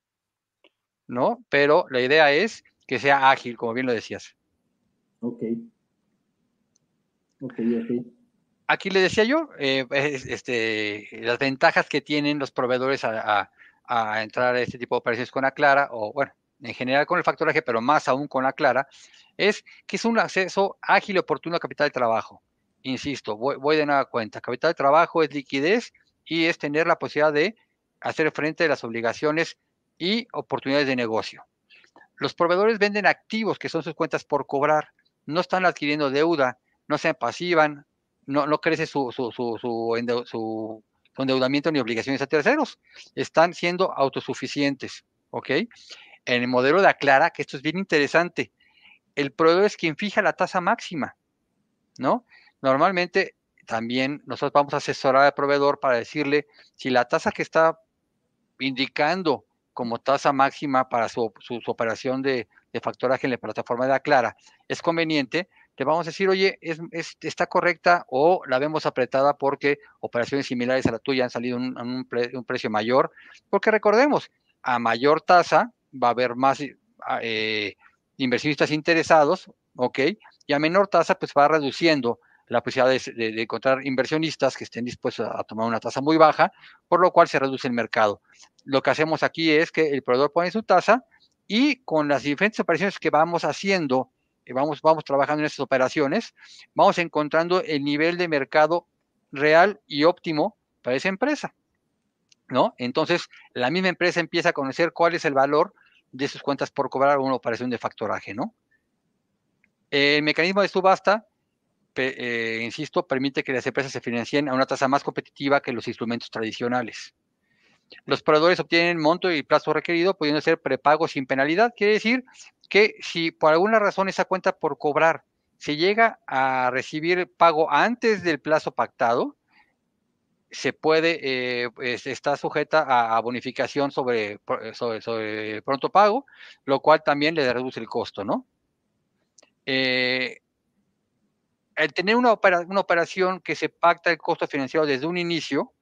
¿No? Pero la idea es que sea ágil, como bien lo decías. Ok. Ok, ok aquí le decía yo, eh, este, las ventajas que tienen los proveedores a, entrar a este tipo de operaciones con Aclara, o bueno, en general con el factoraje, pero más aún con Aclara, es que es un acceso ágil y oportuno a capital de trabajo. Insisto, voy, de nueva cuenta. Capital de trabajo es liquidez y es tener la posibilidad de hacer frente a las obligaciones y oportunidades de negocio. Los proveedores venden activos que son sus cuentas por cobrar, no están adquiriendo deuda, no se pasivan, no, crece su, su, su, su, endeudamiento ni obligaciones a terceros. Están siendo autosuficientes, ¿ok? En el modelo de Aclara, que esto es bien interesante, el proveedor es quien fija la tasa máxima, ¿no? Normalmente también nosotros vamos a asesorar al proveedor para decirle si la tasa que está indicando como tasa máxima para su, su, operación de, de, factoraje en la plataforma de Aclara es conveniente, te vamos a decir, oye, es, está correcta o la vemos apretada porque operaciones similares a la tuya han salido en un, precio mayor, porque recordemos, a mayor tasa va a haber más eh, inversionistas interesados, ¿ok? Y a menor tasa, pues va reduciendo la posibilidad de, encontrar inversionistas que estén dispuestos a, tomar una tasa muy baja, por lo cual se reduce el mercado. Lo que hacemos aquí es que el proveedor pone su tasa y con las diferentes operaciones que vamos haciendo vamos, vamos trabajando en estas operaciones, vamos encontrando el nivel de mercado real y óptimo para esa empresa. ¿No? Entonces, la misma empresa empieza a conocer cuál es el valor de sus cuentas por cobrar una operación de factoraje, ¿no? El mecanismo de subasta, eh, insisto, permite que las empresas se financien a una tasa más competitiva que los instrumentos tradicionales. Los proveedores obtienen monto y plazo requerido, pudiendo ser prepago sin penalidad. Quiere decir que si por alguna razón esa cuenta por cobrar se llega a recibir pago antes del plazo pactado, se puede, eh, pues, está sujeta a, bonificación sobre, sobre, pronto pago, lo cual también le reduce el costo, ¿no? Eh, el tener una, operación que se pacta el costo financiero desde un inicio,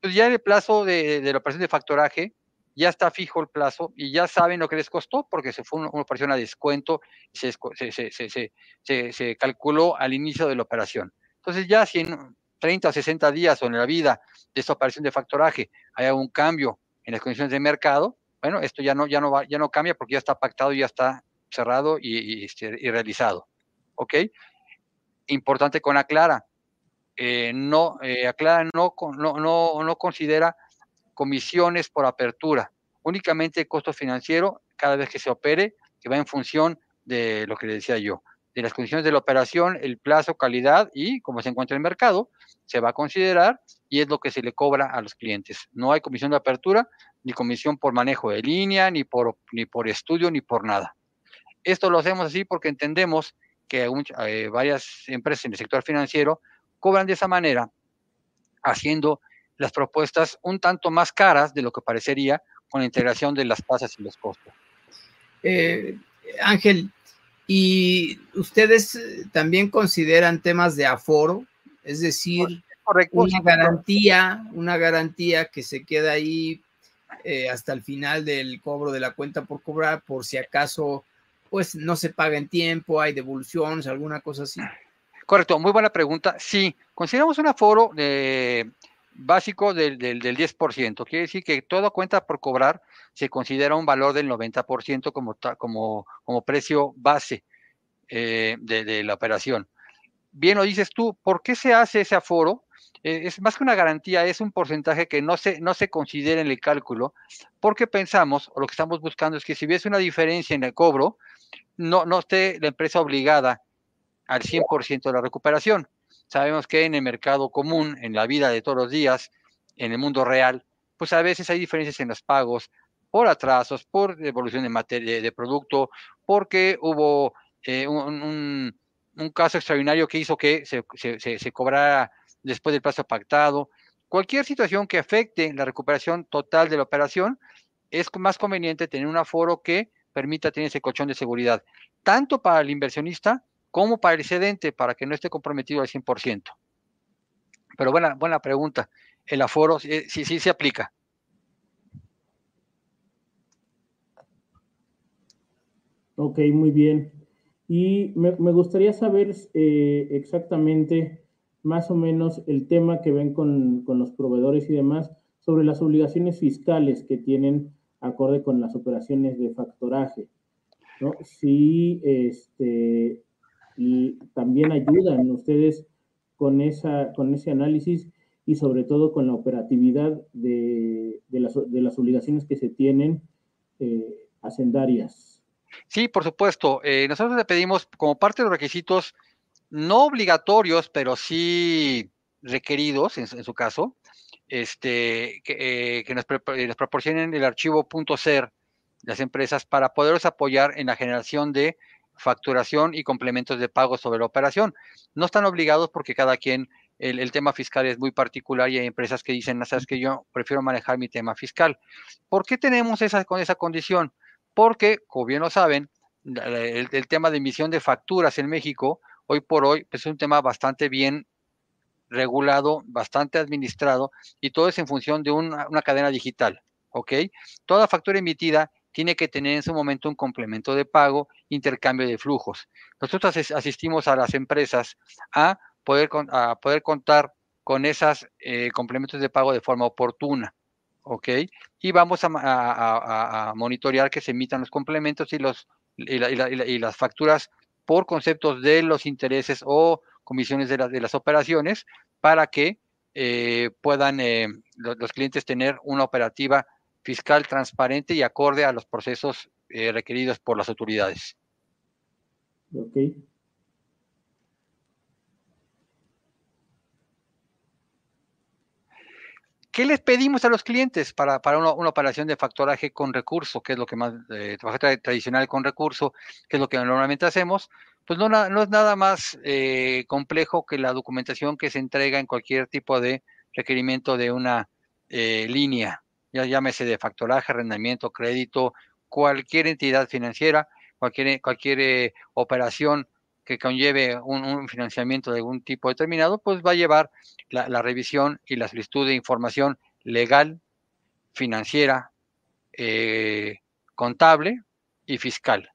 pues ya el plazo de, la operación de factoraje, ya está fijo el plazo y ya saben lo que les costó porque se fue una, operación a descuento y se, se, se, calculó al inicio de la operación. Entonces ya si en 30 o 60 días o en la vida de esta operación de factoraje hay algún cambio en las condiciones de mercado, bueno, esto ya no, ya no, va, ya no cambia porque ya está pactado, ya está cerrado y, este, realizado. ¿Ok? Importante con Aclara. Eh, no, eh, Aclara no, no, no, no considera comisiones por apertura, únicamente el costo financiero cada vez que se opere, que va en función de lo que le decía yo, de las condiciones de la operación, el plazo, calidad y cómo se encuentra el mercado, se va a considerar y es lo que se le cobra a los clientes. No hay comisión de apertura, ni comisión por manejo de línea, ni por, ni por estudio, ni por nada. Esto lo hacemos así porque entendemos que eh, varias empresas en el sector financiero cobran de esa manera, haciendo las propuestas un tanto más caras de lo que parecería con la integración de las tasas y los costos. Eh, Ángel, ¿y ustedes eh, también consideran temas de aforo? Es decir, una garantía, una garantía que se queda ahí eh, hasta el final del cobro de la cuenta por cobrar, por si acaso, pues no se paga en tiempo, hay devoluciones, alguna cosa así. Correcto, muy buena pregunta. Sí, consideramos un aforo de básico del, del, 10%. Quiere decir que toda cuenta por cobrar se considera un valor del 90% como, como, como precio base eh, de, la operación. Bien lo dices tú, ¿por qué se hace ese aforo? Eh, es más que una garantía, es un porcentaje que no se, no se considera en el cálculo, porque pensamos, o lo que estamos buscando es que si hubiese una diferencia en el cobro, no, no esté la empresa obligada al 100% de la recuperación. Sabemos que en el mercado común, en la vida de todos los días, en el mundo real, pues a veces hay diferencias en los pagos por atrasos, por devolución de materia de producto, porque hubo eh, un, caso extraordinario que hizo que se, se, cobrara después del plazo pactado. Cualquier situación que afecte la recuperación total de la operación, es más conveniente tener un aforo que permita tener ese colchón de seguridad, tanto para el inversionista como para el excedente, para que no esté comprometido al 100%. Pero buena, buena pregunta. El aforo sí, sí, se aplica. Ok, muy bien. Y me, gustaría saber eh, exactamente, más o menos, el tema que ven con, con, los proveedores y demás sobre las obligaciones fiscales que tienen acorde con las operaciones de factoraje. ¿no? Si este, y también ayudan ustedes con, esa, con ese análisis y sobre todo con la operatividad de, de, las, de las, obligaciones que se tienen eh, hacendarias. Sí, por supuesto. Eh, nosotros le pedimos como parte de los requisitos no obligatorios, pero sí requeridos en, su caso, este, que, eh, nos, nos, proporcionen el archivo .ser las empresas para poderlos apoyar en la generación de facturación y complementos de pago sobre la operación. No están obligados porque cada quien, el, tema fiscal es muy particular y hay empresas que dicen, sabes que yo prefiero manejar mi tema fiscal. ¿Por qué tenemos esa, esa condición? Porque, como bien lo saben, el, tema de emisión de facturas en México, hoy por hoy, pues, es un tema bastante bien regulado, bastante administrado, y todo es en función de una, una cadena digital, ¿ok? Toda factura emitida tiene que tener en su momento un complemento de pago, intercambio de flujos. Nosotros asistimos a las empresas a poder, a poder contar con esos eh, complementos de pago de forma oportuna. ¿ok? Y vamos a, monitorear que se emitan los complementos y, los, y, las facturas por conceptos de los intereses o comisiones de, de las operaciones para que eh, puedan los, clientes tener una operativa fiscal transparente y acorde a los procesos requeridos por las autoridades. Ok. ¿Qué les pedimos a los clientes para, una, operación de factoraje con recurso, que es lo que más, eh, tradicional con recurso, que es lo que normalmente hacemos? Pues no, no es nada más eh, complejo que la documentación que se entrega en cualquier tipo de requerimiento de una eh, línea, ya llámese de factoraje, arrendamiento, crédito, cualquier entidad financiera, cualquier, cualquier eh, operación que conlleve un, financiamiento de algún tipo determinado, pues va a llevar la, revisión y la solicitud de información legal, financiera, eh, contable y fiscal,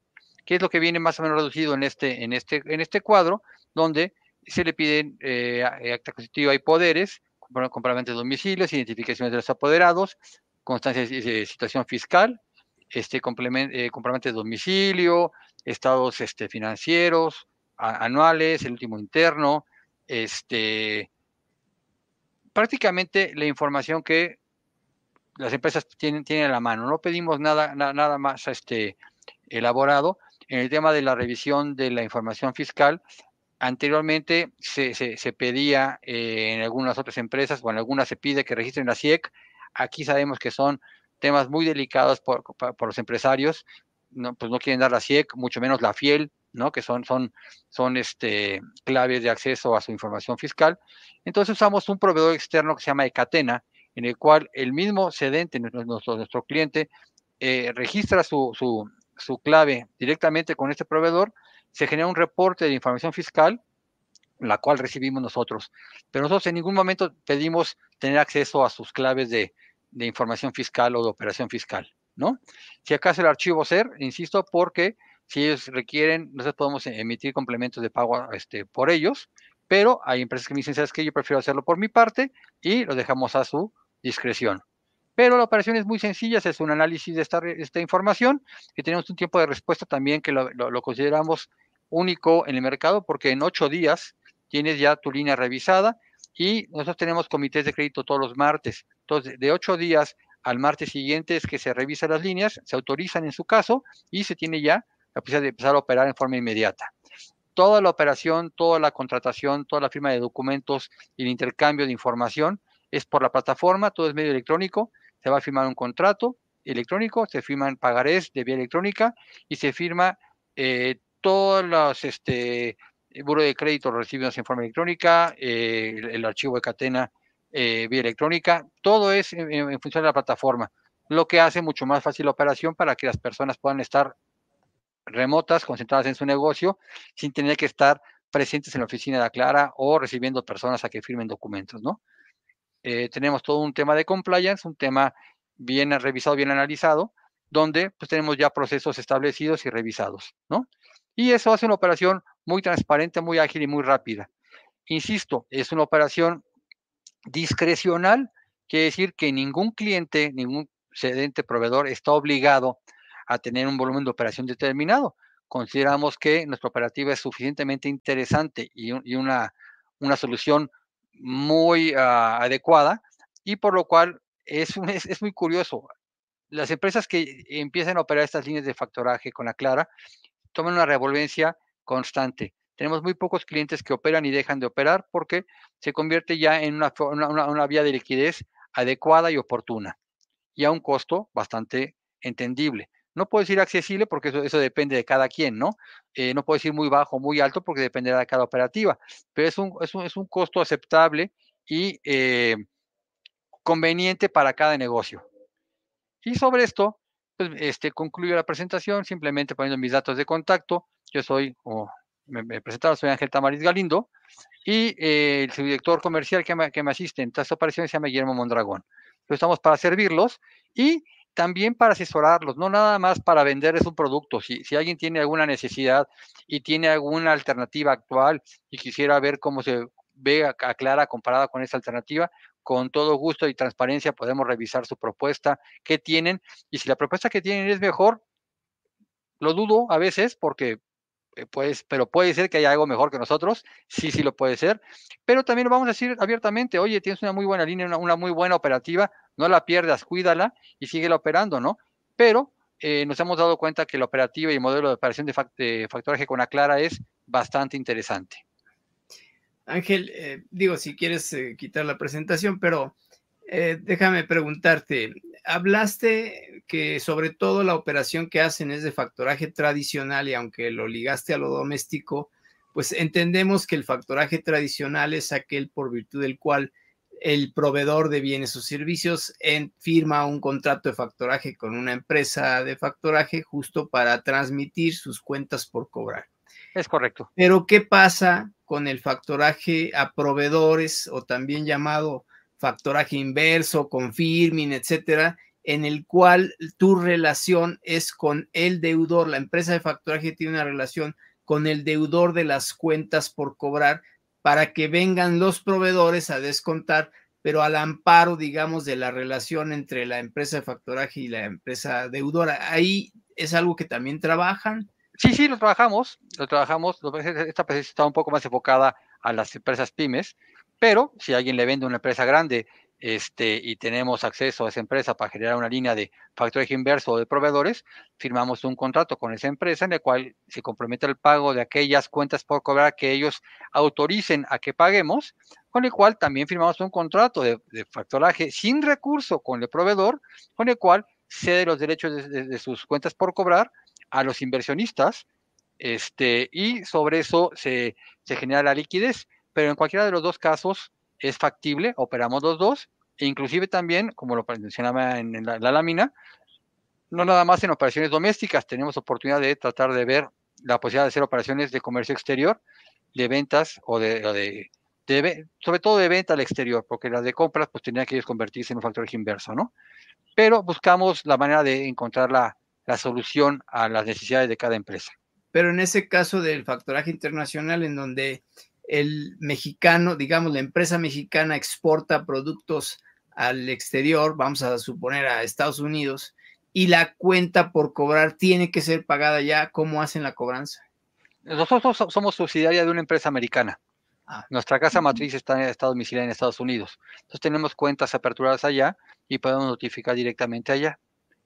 que es lo que viene más o menos reducido en este, en este, en este cuadro, donde se le piden eh, acta constitutiva y poderes, compraventa de domicilios, identificaciones de los apoderados, constancia de situación fiscal, este eh, de domicilio, estados este, financieros, anuales, el último interno, este, prácticamente la información que las empresas tienen, tienen a la mano. No pedimos nada, nada más este, elaborado. En el tema de la revisión de la información fiscal, anteriormente se, se, pedía eh, en algunas otras empresas o en algunas se pide que registren la CIEC. Aquí sabemos que son temas muy delicados por, por los empresarios. No, pues no quieren dar la CIEC, mucho menos la FIEL, ¿no? que son, son, son este, claves de acceso a su información fiscal. Entonces usamos un proveedor externo que se llama Ecatena, en el cual el mismo cedente, nuestro, nuestro cliente, eh, registra su, su, su, clave directamente con este proveedor, se genera un reporte de información fiscal, la cual recibimos nosotros. Pero nosotros en ningún momento pedimos tener acceso a sus claves de, información fiscal o de operación fiscal, ¿no? Si acaso el archivo SER, insisto, porque si ellos requieren, nosotros podemos emitir complementos de pago este, por ellos, pero hay empresas que me dicen, ¿sabes qué? Yo prefiero hacerlo por mi parte y lo dejamos a su discreción. Pero la operación es muy sencilla, es un análisis de esta, esta información y tenemos un tiempo de respuesta también que lo, lo, consideramos único en el mercado porque en ocho días tienes ya tu línea revisada y nosotros tenemos comités de crédito todos los martes. Entonces, de ocho días al martes siguiente es que se revisan las líneas, se autorizan en su caso y se tiene ya la posibilidad de empezar a operar en forma inmediata. Toda la operación, toda la contratación, toda la firma de documentos y el intercambio de información es por la plataforma, todo es medio electrónico, se va a firmar un contrato electrónico, se firman pagarés de vía electrónica y se firma eh, todos los este, buro de crédito recibidos en forma electrónica, eh, el, archivo de cadena eh, vía electrónica, todo es en, función de la plataforma, lo que hace mucho más fácil la operación para que las personas puedan estar remotas, concentradas en su negocio, sin tener que estar presentes en la oficina de Aclara o recibiendo personas a que firmen documentos, ¿no? Eh, tenemos todo un tema de compliance, un tema bien revisado, bien analizado, donde pues tenemos ya procesos establecidos y revisados, ¿no? Y eso hace una operación muy transparente, muy ágil y muy rápida. Insisto, es una operación discrecional, quiere decir que ningún cliente, ningún cedente proveedor está obligado a tener un volumen de operación determinado. Consideramos que nuestra operativa es suficientemente interesante y, una, una, solución muy ah, adecuada y por lo cual es, es, muy curioso. Las empresas que empiezan a operar estas líneas de factoraje con la Clara toman una revolvencia constante. Tenemos muy pocos clientes que operan y dejan de operar porque se convierte ya en una, una, una, vía de liquidez adecuada y oportuna y a un costo bastante entendible. No puedo decir accesible porque eso, depende de cada quien, ¿no? Eh, no puedo decir muy bajo, muy alto porque dependerá de cada operativa, pero es un, es un, costo aceptable y eh, conveniente para cada negocio. Y sobre esto, pues, este, concluyo la presentación simplemente poniendo mis datos de contacto. Yo soy, o me, me presentaron, soy Ángel Tamariz Galindo y eh, el subdirector comercial que me, asiste en estas operaciones se llama Guillermo Mondragón. estamos para servirlos y también para asesorarlos, no nada más para venderles un producto. Si, si alguien tiene alguna necesidad y tiene alguna alternativa actual y quisiera ver cómo se ve a, Clara comparada con esa alternativa, con todo gusto y transparencia podemos revisar su propuesta, qué tienen, y si la propuesta que tienen es mejor, lo dudo a veces porque eh, pues, pero puede ser que haya algo mejor que nosotros, sí, sí lo puede ser, pero también lo vamos a decir abiertamente, oye, tienes una muy buena línea, una, muy buena operativa, no la pierdas, cuídala y síguela operando, ¿no? Pero eh, nos hemos dado cuenta que la operativa y el modelo de operación de, de factoraje con Aclara es bastante interesante. Ángel, eh, digo, si quieres quitar la presentación, pero déjame preguntarte, hablaste que sobre todo la operación que hacen es de factoraje tradicional y aunque lo ligaste a lo doméstico, pues entendemos que el factoraje tradicional es aquel por virtud del cual el proveedor de bienes o servicios firma un contrato de factoraje con una empresa de factoraje justo para transmitir sus cuentas por cobrar. Es correcto. Pero ¿qué pasa con el factoraje a proveedores o también llamado factoraje inverso, confirming, etcétera, en el cual tu relación es con el deudor. La empresa de factoraje tiene una relación con el deudor de las cuentas por cobrar para que vengan los proveedores a descontar, pero al amparo, digamos, de la relación entre la empresa de factoraje y la empresa deudora. Ahí es algo que también trabajan. Sí, sí, lo trabajamos, lo trabajamos. Esta empresa está un poco más enfocada a las empresas pymes, pero si alguien le vende una empresa grande este, y tenemos acceso a esa empresa para generar una línea de factoraje inverso o de proveedores, firmamos un contrato con esa empresa en el cual se compromete el pago de aquellas cuentas por cobrar que ellos autoricen a que paguemos, con el cual también firmamos un contrato de, factoraje sin recurso con el proveedor, con el cual cede los derechos de, sus cuentas por cobrar a los inversionistas, este, y sobre eso se, se genera la liquidez. Pero en cualquiera de los dos casos, es factible, operamos los dos, e inclusive también, como lo mencionaba en la, lámina, no nada más en operaciones domésticas, tenemos oportunidad de tratar de ver la posibilidad de hacer operaciones de comercio exterior, de ventas o de, de, sobre todo de venta al exterior, porque las de compras pues tenían que convertirse en un factor inverso, ¿no? Pero buscamos la manera de encontrar la, la solución a las necesidades de cada empresa. Pero en ese caso del factoraje internacional, en donde el mexicano, digamos, la empresa mexicana exporta productos al exterior, vamos a suponer a Estados Unidos, y la cuenta por cobrar tiene que ser pagada ya, ¿cómo hacen la cobranza? Nosotros somos subsidiaria de una empresa americana. Ah. Nuestra casa matriz está, está domiciliada en Estados Unidos. Entonces tenemos cuentas aperturadas allá y podemos notificar directamente allá.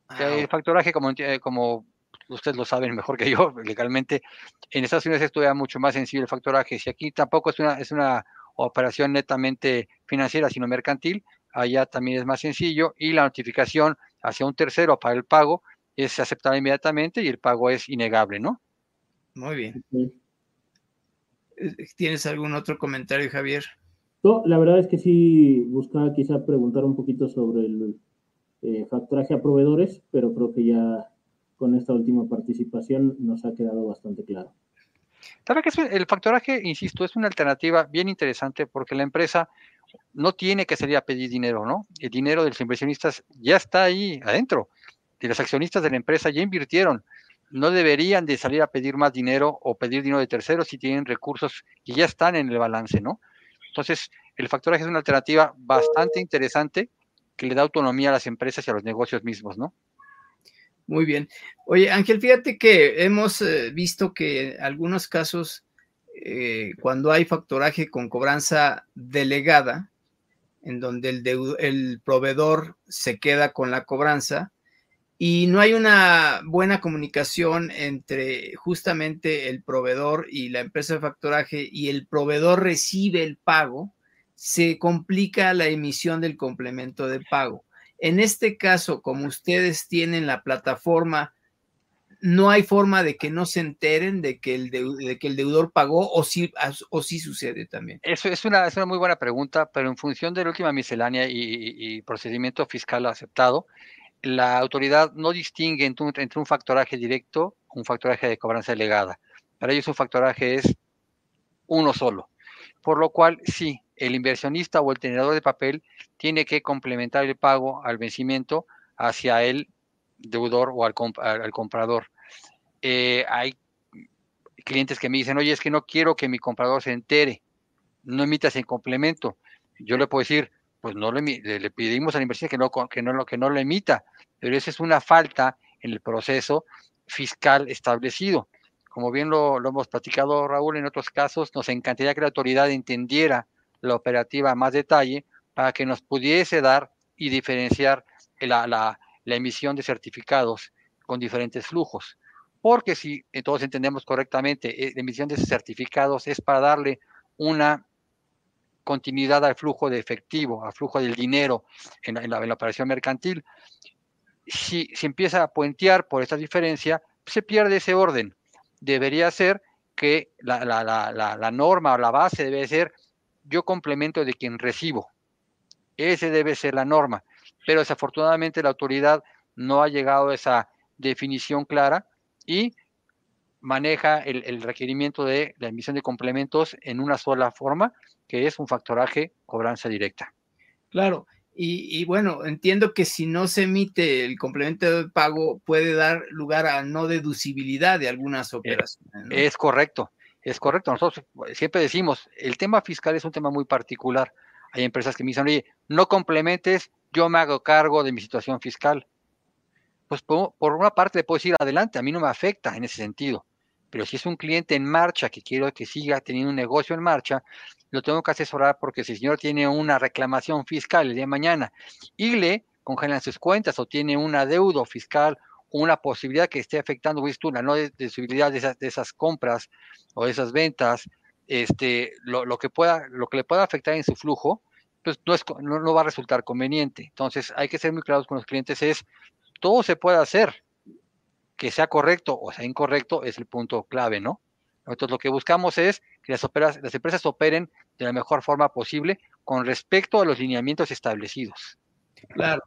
Ah, el factoraje, como, eh, como ustedes lo saben mejor que yo, legalmente, en Estados Unidos esto mucho más sencillo el factoraje. Si aquí tampoco es una, es una operación netamente financiera, sino mercantil, allá también es más sencillo y la notificación hacia un tercero para el pago es aceptada inmediatamente y el pago es innegable, ¿no? Muy bien. ¿Tienes algún otro comentario, Javier? No, la verdad es que sí buscaba quizá preguntar un poquito sobre el eh, factoraje a proveedores, pero creo que ya con esta última participación nos ha quedado bastante claro. Claro que el factoraje, insisto, es una alternativa bien interesante porque la empresa no tiene que salir a pedir dinero, ¿no? El dinero de los inversionistas ya está ahí adentro. De los accionistas de la empresa ya invirtieron. No deberían de salir a pedir más dinero o pedir dinero de terceros si tienen recursos que ya están en el balance, ¿no? Entonces, el factoraje es una alternativa bastante interesante que le da autonomía a las empresas y a los negocios mismos, ¿no? Muy bien. Oye, Ángel, fíjate que hemos eh, visto que en algunos casos, eh, cuando hay factoraje con cobranza delegada, en donde el, el proveedor se queda con la cobranza y no hay una buena comunicación entre justamente el proveedor y la empresa de factoraje y el proveedor recibe el pago, se complica la emisión del complemento de pago. En este caso, como ustedes tienen la plataforma, no hay forma de que no se enteren de que el, deudor pagó o sí, o sí sucede también. Eso es una, muy buena pregunta, pero en función de la última miscelánea y, procedimiento fiscal aceptado, la autoridad no distingue entre un, entre un factoraje directo un factoraje de cobranza delegada. Para ellos un factoraje es uno solo. Por lo cual, sí, el inversionista o el tenedor de papel tiene que complementar el pago al vencimiento hacia el deudor o al, comprador. Eh, hay clientes que me dicen, oye, es que no quiero que mi comprador se entere, no emitas el complemento. Yo le puedo decir, pues no le, pedimos al inversionista que no, que, no, que no lo emita, pero esa es una falta en el proceso fiscal establecido. como bien lo, hemos platicado Raúl en otros casos, nos encantaría que la autoridad entendiera la operativa más detalle para que nos pudiese dar y diferenciar la, la, la emisión de certificados con diferentes flujos. Porque si todos entendemos correctamente, eh, la emisión de certificados es para darle una continuidad al flujo de efectivo, al flujo del dinero en la, operación mercantil. Si se empieza a puentear por esta diferencia, se pierde ese orden. Debería ser que la, la, norma o la base debe ser yo complemento de quien recibo. Ese debe ser la norma. Pero desafortunadamente la autoridad no ha llegado a esa definición clara y maneja el, requerimiento de la emisión de complementos en una sola forma, que es un factoraje cobranza directa. Claro, y, bueno, entiendo que si no se emite el complemento de pago puede dar lugar a no deducibilidad de algunas eh, operaciones. Es correcto, es correcto. Nosotros siempre decimos, el tema fiscal es un tema muy particular. Hay empresas que me dicen, oye, no complementes, yo me hago cargo de mi situación fiscal. Pues por, una parte le puedo decir adelante, a mí no me afecta en ese sentido pero si es un cliente en marcha que quiero que siga teniendo un negocio en marcha, lo tengo que asesorar porque si el señor tiene una reclamación fiscal el día de mañana y le congelan sus cuentas o tiene un adeudo fiscal una posibilidad que esté afectando, tú, la no de esas, de esas compras o de esas ventas, este, lo, que pueda, lo que le pueda afectar en su flujo, pues no, es, no, no va a resultar conveniente. Entonces hay que ser muy claros con los clientes, es todo se puede hacer, que sea correcto o sea incorrecto es el punto clave, ¿no? Entonces lo que buscamos es que las, las empresas operen de la mejor forma posible con respecto a los lineamientos establecidos. Claro.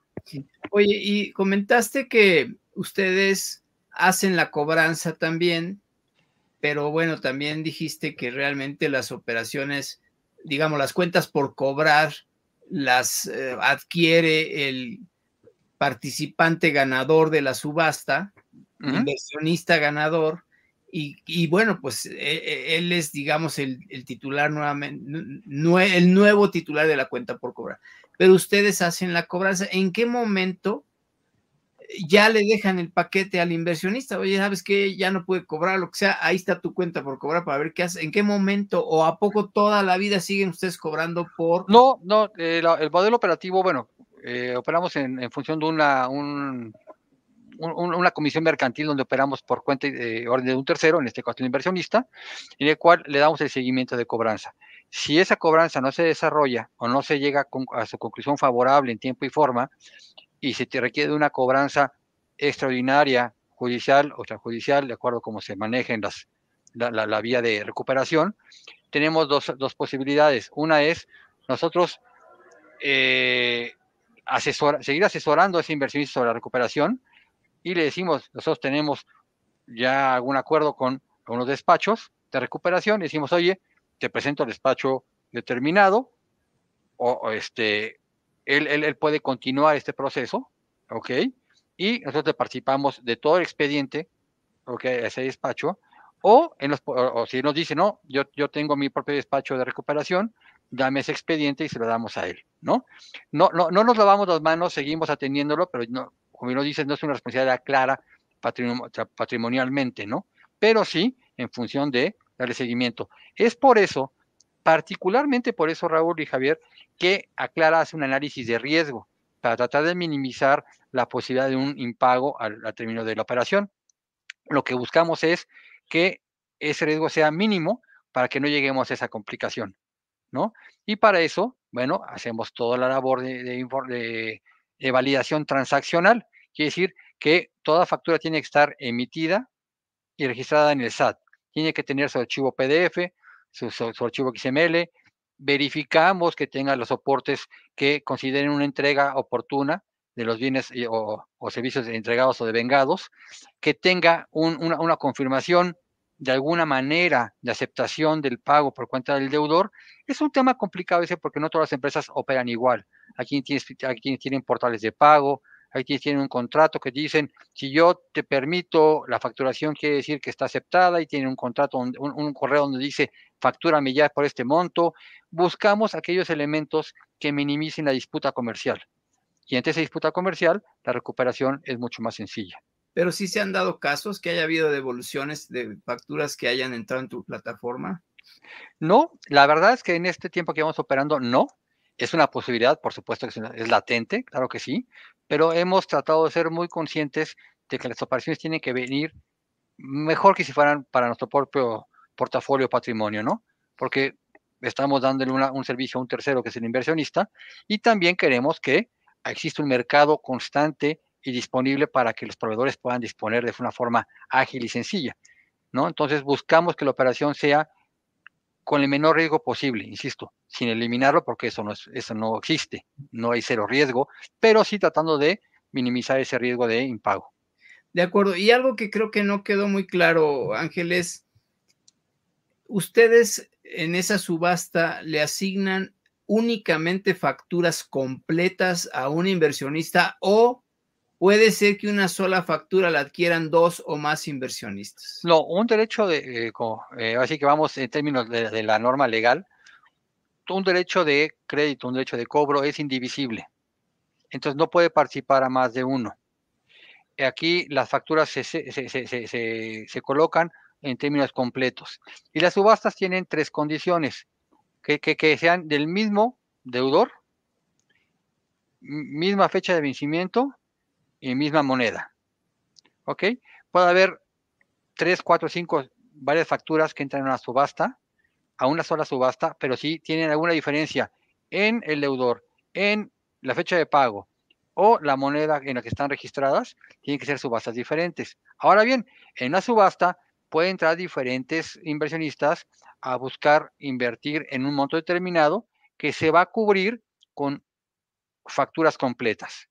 Oye, y comentaste que ustedes hacen la cobranza también, pero bueno, también dijiste que realmente las operaciones, digamos, las cuentas por cobrar, las eh, adquiere el participante ganador de la subasta inversionista ganador. Y, bueno, pues e, e, él es, digamos, el, titular nuevamente, el nuevo titular de la cuenta por cobrar. Pero ustedes hacen la cobranza. ¿En qué momento ya le dejan el paquete al inversionista? Oye, ¿sabes que Ya no puede cobrar, lo que sea, ahí está tu cuenta por cobrar para ver qué hace. ¿En qué momento o a poco toda la vida siguen ustedes cobrando por...? No, no, eh, el modelo operativo, bueno, eh, operamos en, función de una, un, una comisión mercantil donde operamos por cuenta de orden de un tercero, en este caso un inversionista, en el cual le damos el seguimiento de cobranza. Si esa cobranza no se desarrolla o no se llega a su conclusión favorable en tiempo y forma, y se te requiere una cobranza extraordinaria, judicial o extrajudicial, de acuerdo a cómo se manejen las, la, vía de recuperación, tenemos dos, dos posibilidades. Una es nosotros eh, seguir asesorando ese inversionista sobre la recuperación y le decimos, nosotros tenemos ya algún acuerdo con unos despachos de recuperación, decimos, oye, te presento el despacho determinado, o, este, él, él, puede continuar este proceso, ¿ok? Y nosotros participamos de todo el expediente, ¿ok? Ese despacho, o, en los, o, si nos dice, no, yo, yo tengo mi propio despacho de recuperación, dame ese expediente y se lo damos a él, ¿no? No, no, no nos lavamos las manos, seguimos atendiéndolo, pero no, como lo dices, no es una responsabilidad clara patrimonialmente, ¿no? Pero sí en función de darle seguimiento. Es por eso, particularmente por eso, Raúl y Javier, que Aclara hace un análisis de riesgo para tratar de minimizar la posibilidad de un impago al, término de la operación. Lo que buscamos es que ese riesgo sea mínimo para que no lleguemos a esa complicación, ¿no? Y para eso, bueno, hacemos toda la labor de, de, de de validación transaccional. Quiere decir que toda factura tiene que estar emitida y registrada en el SAT. Tiene que tener su archivo PDF, su, archivo XML. Verificamos que tenga los soportes que consideren una entrega oportuna de los bienes o, servicios entregados o devengados, que tenga una, una confirmación de alguna manera de aceptación del pago por cuenta del deudor, es un tema complicado ese porque no todas las empresas operan igual. Aquí tienes, aquí tienen portales de pago, aquí tienen un contrato que dicen, si yo te permito la facturación, quiere decir que está aceptada y tienen un contrato, un, un correo donde dice, factúrame ya por este monto. Buscamos aquellos elementos que minimicen la disputa comercial. Y ante esa disputa comercial, la recuperación es mucho más sencilla. pero sí se han dado casos que haya habido devoluciones de facturas que hayan entrado en tu plataforma. No, la verdad es que en este tiempo que vamos operando, no. Es una posibilidad, por supuesto que es, latente, claro que sí, pero hemos tratado de ser muy conscientes de que las operaciones tienen que venir mejor que si fueran para nuestro propio portafolio patrimonio, ¿no? Porque estamos dándole un servicio a un tercero que es el inversionista y también queremos que exista un mercado constante y disponible para que los proveedores puedan disponer de una forma ágil y sencilla, ¿no? Entonces buscamos que la operación sea con el menor riesgo posible, insisto, sin eliminarlo porque eso no, es, eso no existe, no hay cero riesgo, pero sí tratando de minimizar ese riesgo de impago. De acuerdo. Y algo que creo que no quedó muy claro, Ángel, es, ustedes en esa subasta le asignan únicamente facturas completas a un inversionista o puede ser que una sola factura la adquieran dos o más inversionistas. No, un derecho de, eh, eh, así que vamos en términos de, la norma legal, un derecho de crédito, un derecho de cobro es indivisible. Entonces no puede participar a más de uno. Aquí las facturas se, se colocan en términos completos. Y las subastas tienen tres condiciones, que, que, sean del mismo deudor, misma fecha de vencimiento y misma moneda. ¿Ok? Puede haber tres, cuatro, cinco, varias facturas que entran en una subasta, a una sola subasta, pero si tienen alguna diferencia en el deudor, en la fecha de pago o la moneda en la que están registradas, tienen que ser subastas diferentes. Ahora bien, en la subasta pueden entrar diferentes inversionistas a buscar invertir en un monto determinado que se va a cubrir con facturas completas.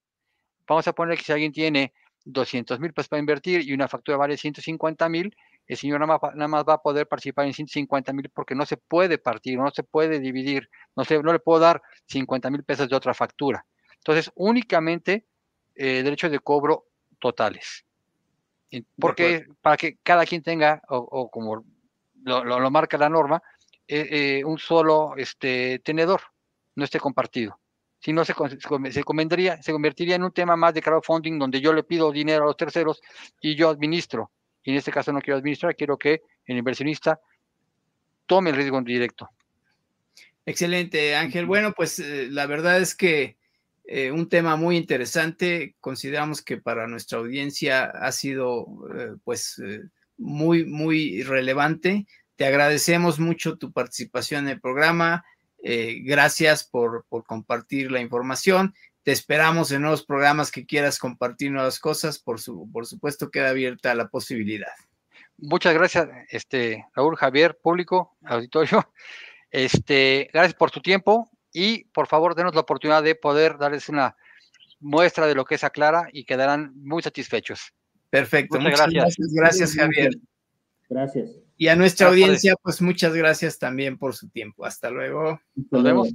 Vamos a poner que si alguien tiene 200 mil pesos para invertir y una factura vale 150 mil, el señor nada más, va a poder participar en 150 mil porque no se puede partir, no se puede dividir, no, se, no le puedo dar 50 mil pesos de otra factura. Entonces, únicamente eh, derechos de cobro totales. Porque para que cada quien tenga, o, como lo, marca la norma, eh, eh, un solo este, tenedor, no esté compartido. Si no, se, se, convendría, se convertiría en un tema más de crowdfunding donde yo le pido dinero a los terceros y yo administro. Y en este caso no quiero administrar, quiero que el inversionista tome el riesgo en directo. Excelente, Ángel. Bueno, pues eh, la verdad es que eh, un tema muy interesante. Consideramos que para nuestra audiencia ha sido eh, pues muy, muy relevante. Te agradecemos mucho tu participación en el programa. Gracias por, por, compartir la información. Te esperamos en nuevos programas que quieras compartir nuevas cosas. Por, su, por supuesto, queda abierta la posibilidad. Muchas gracias, este, Raúl Javier, público, auditorio. Este, gracias por tu tiempo y por favor denos la oportunidad de poder darles una muestra de lo que es Aclara y quedarán muy satisfechos. Perfecto, muchas, gracias. gracias. Javier. Gracias. Y a nuestra ah, audiencia, pues muchas gracias también por su tiempo. Hasta luego. Nos vemos.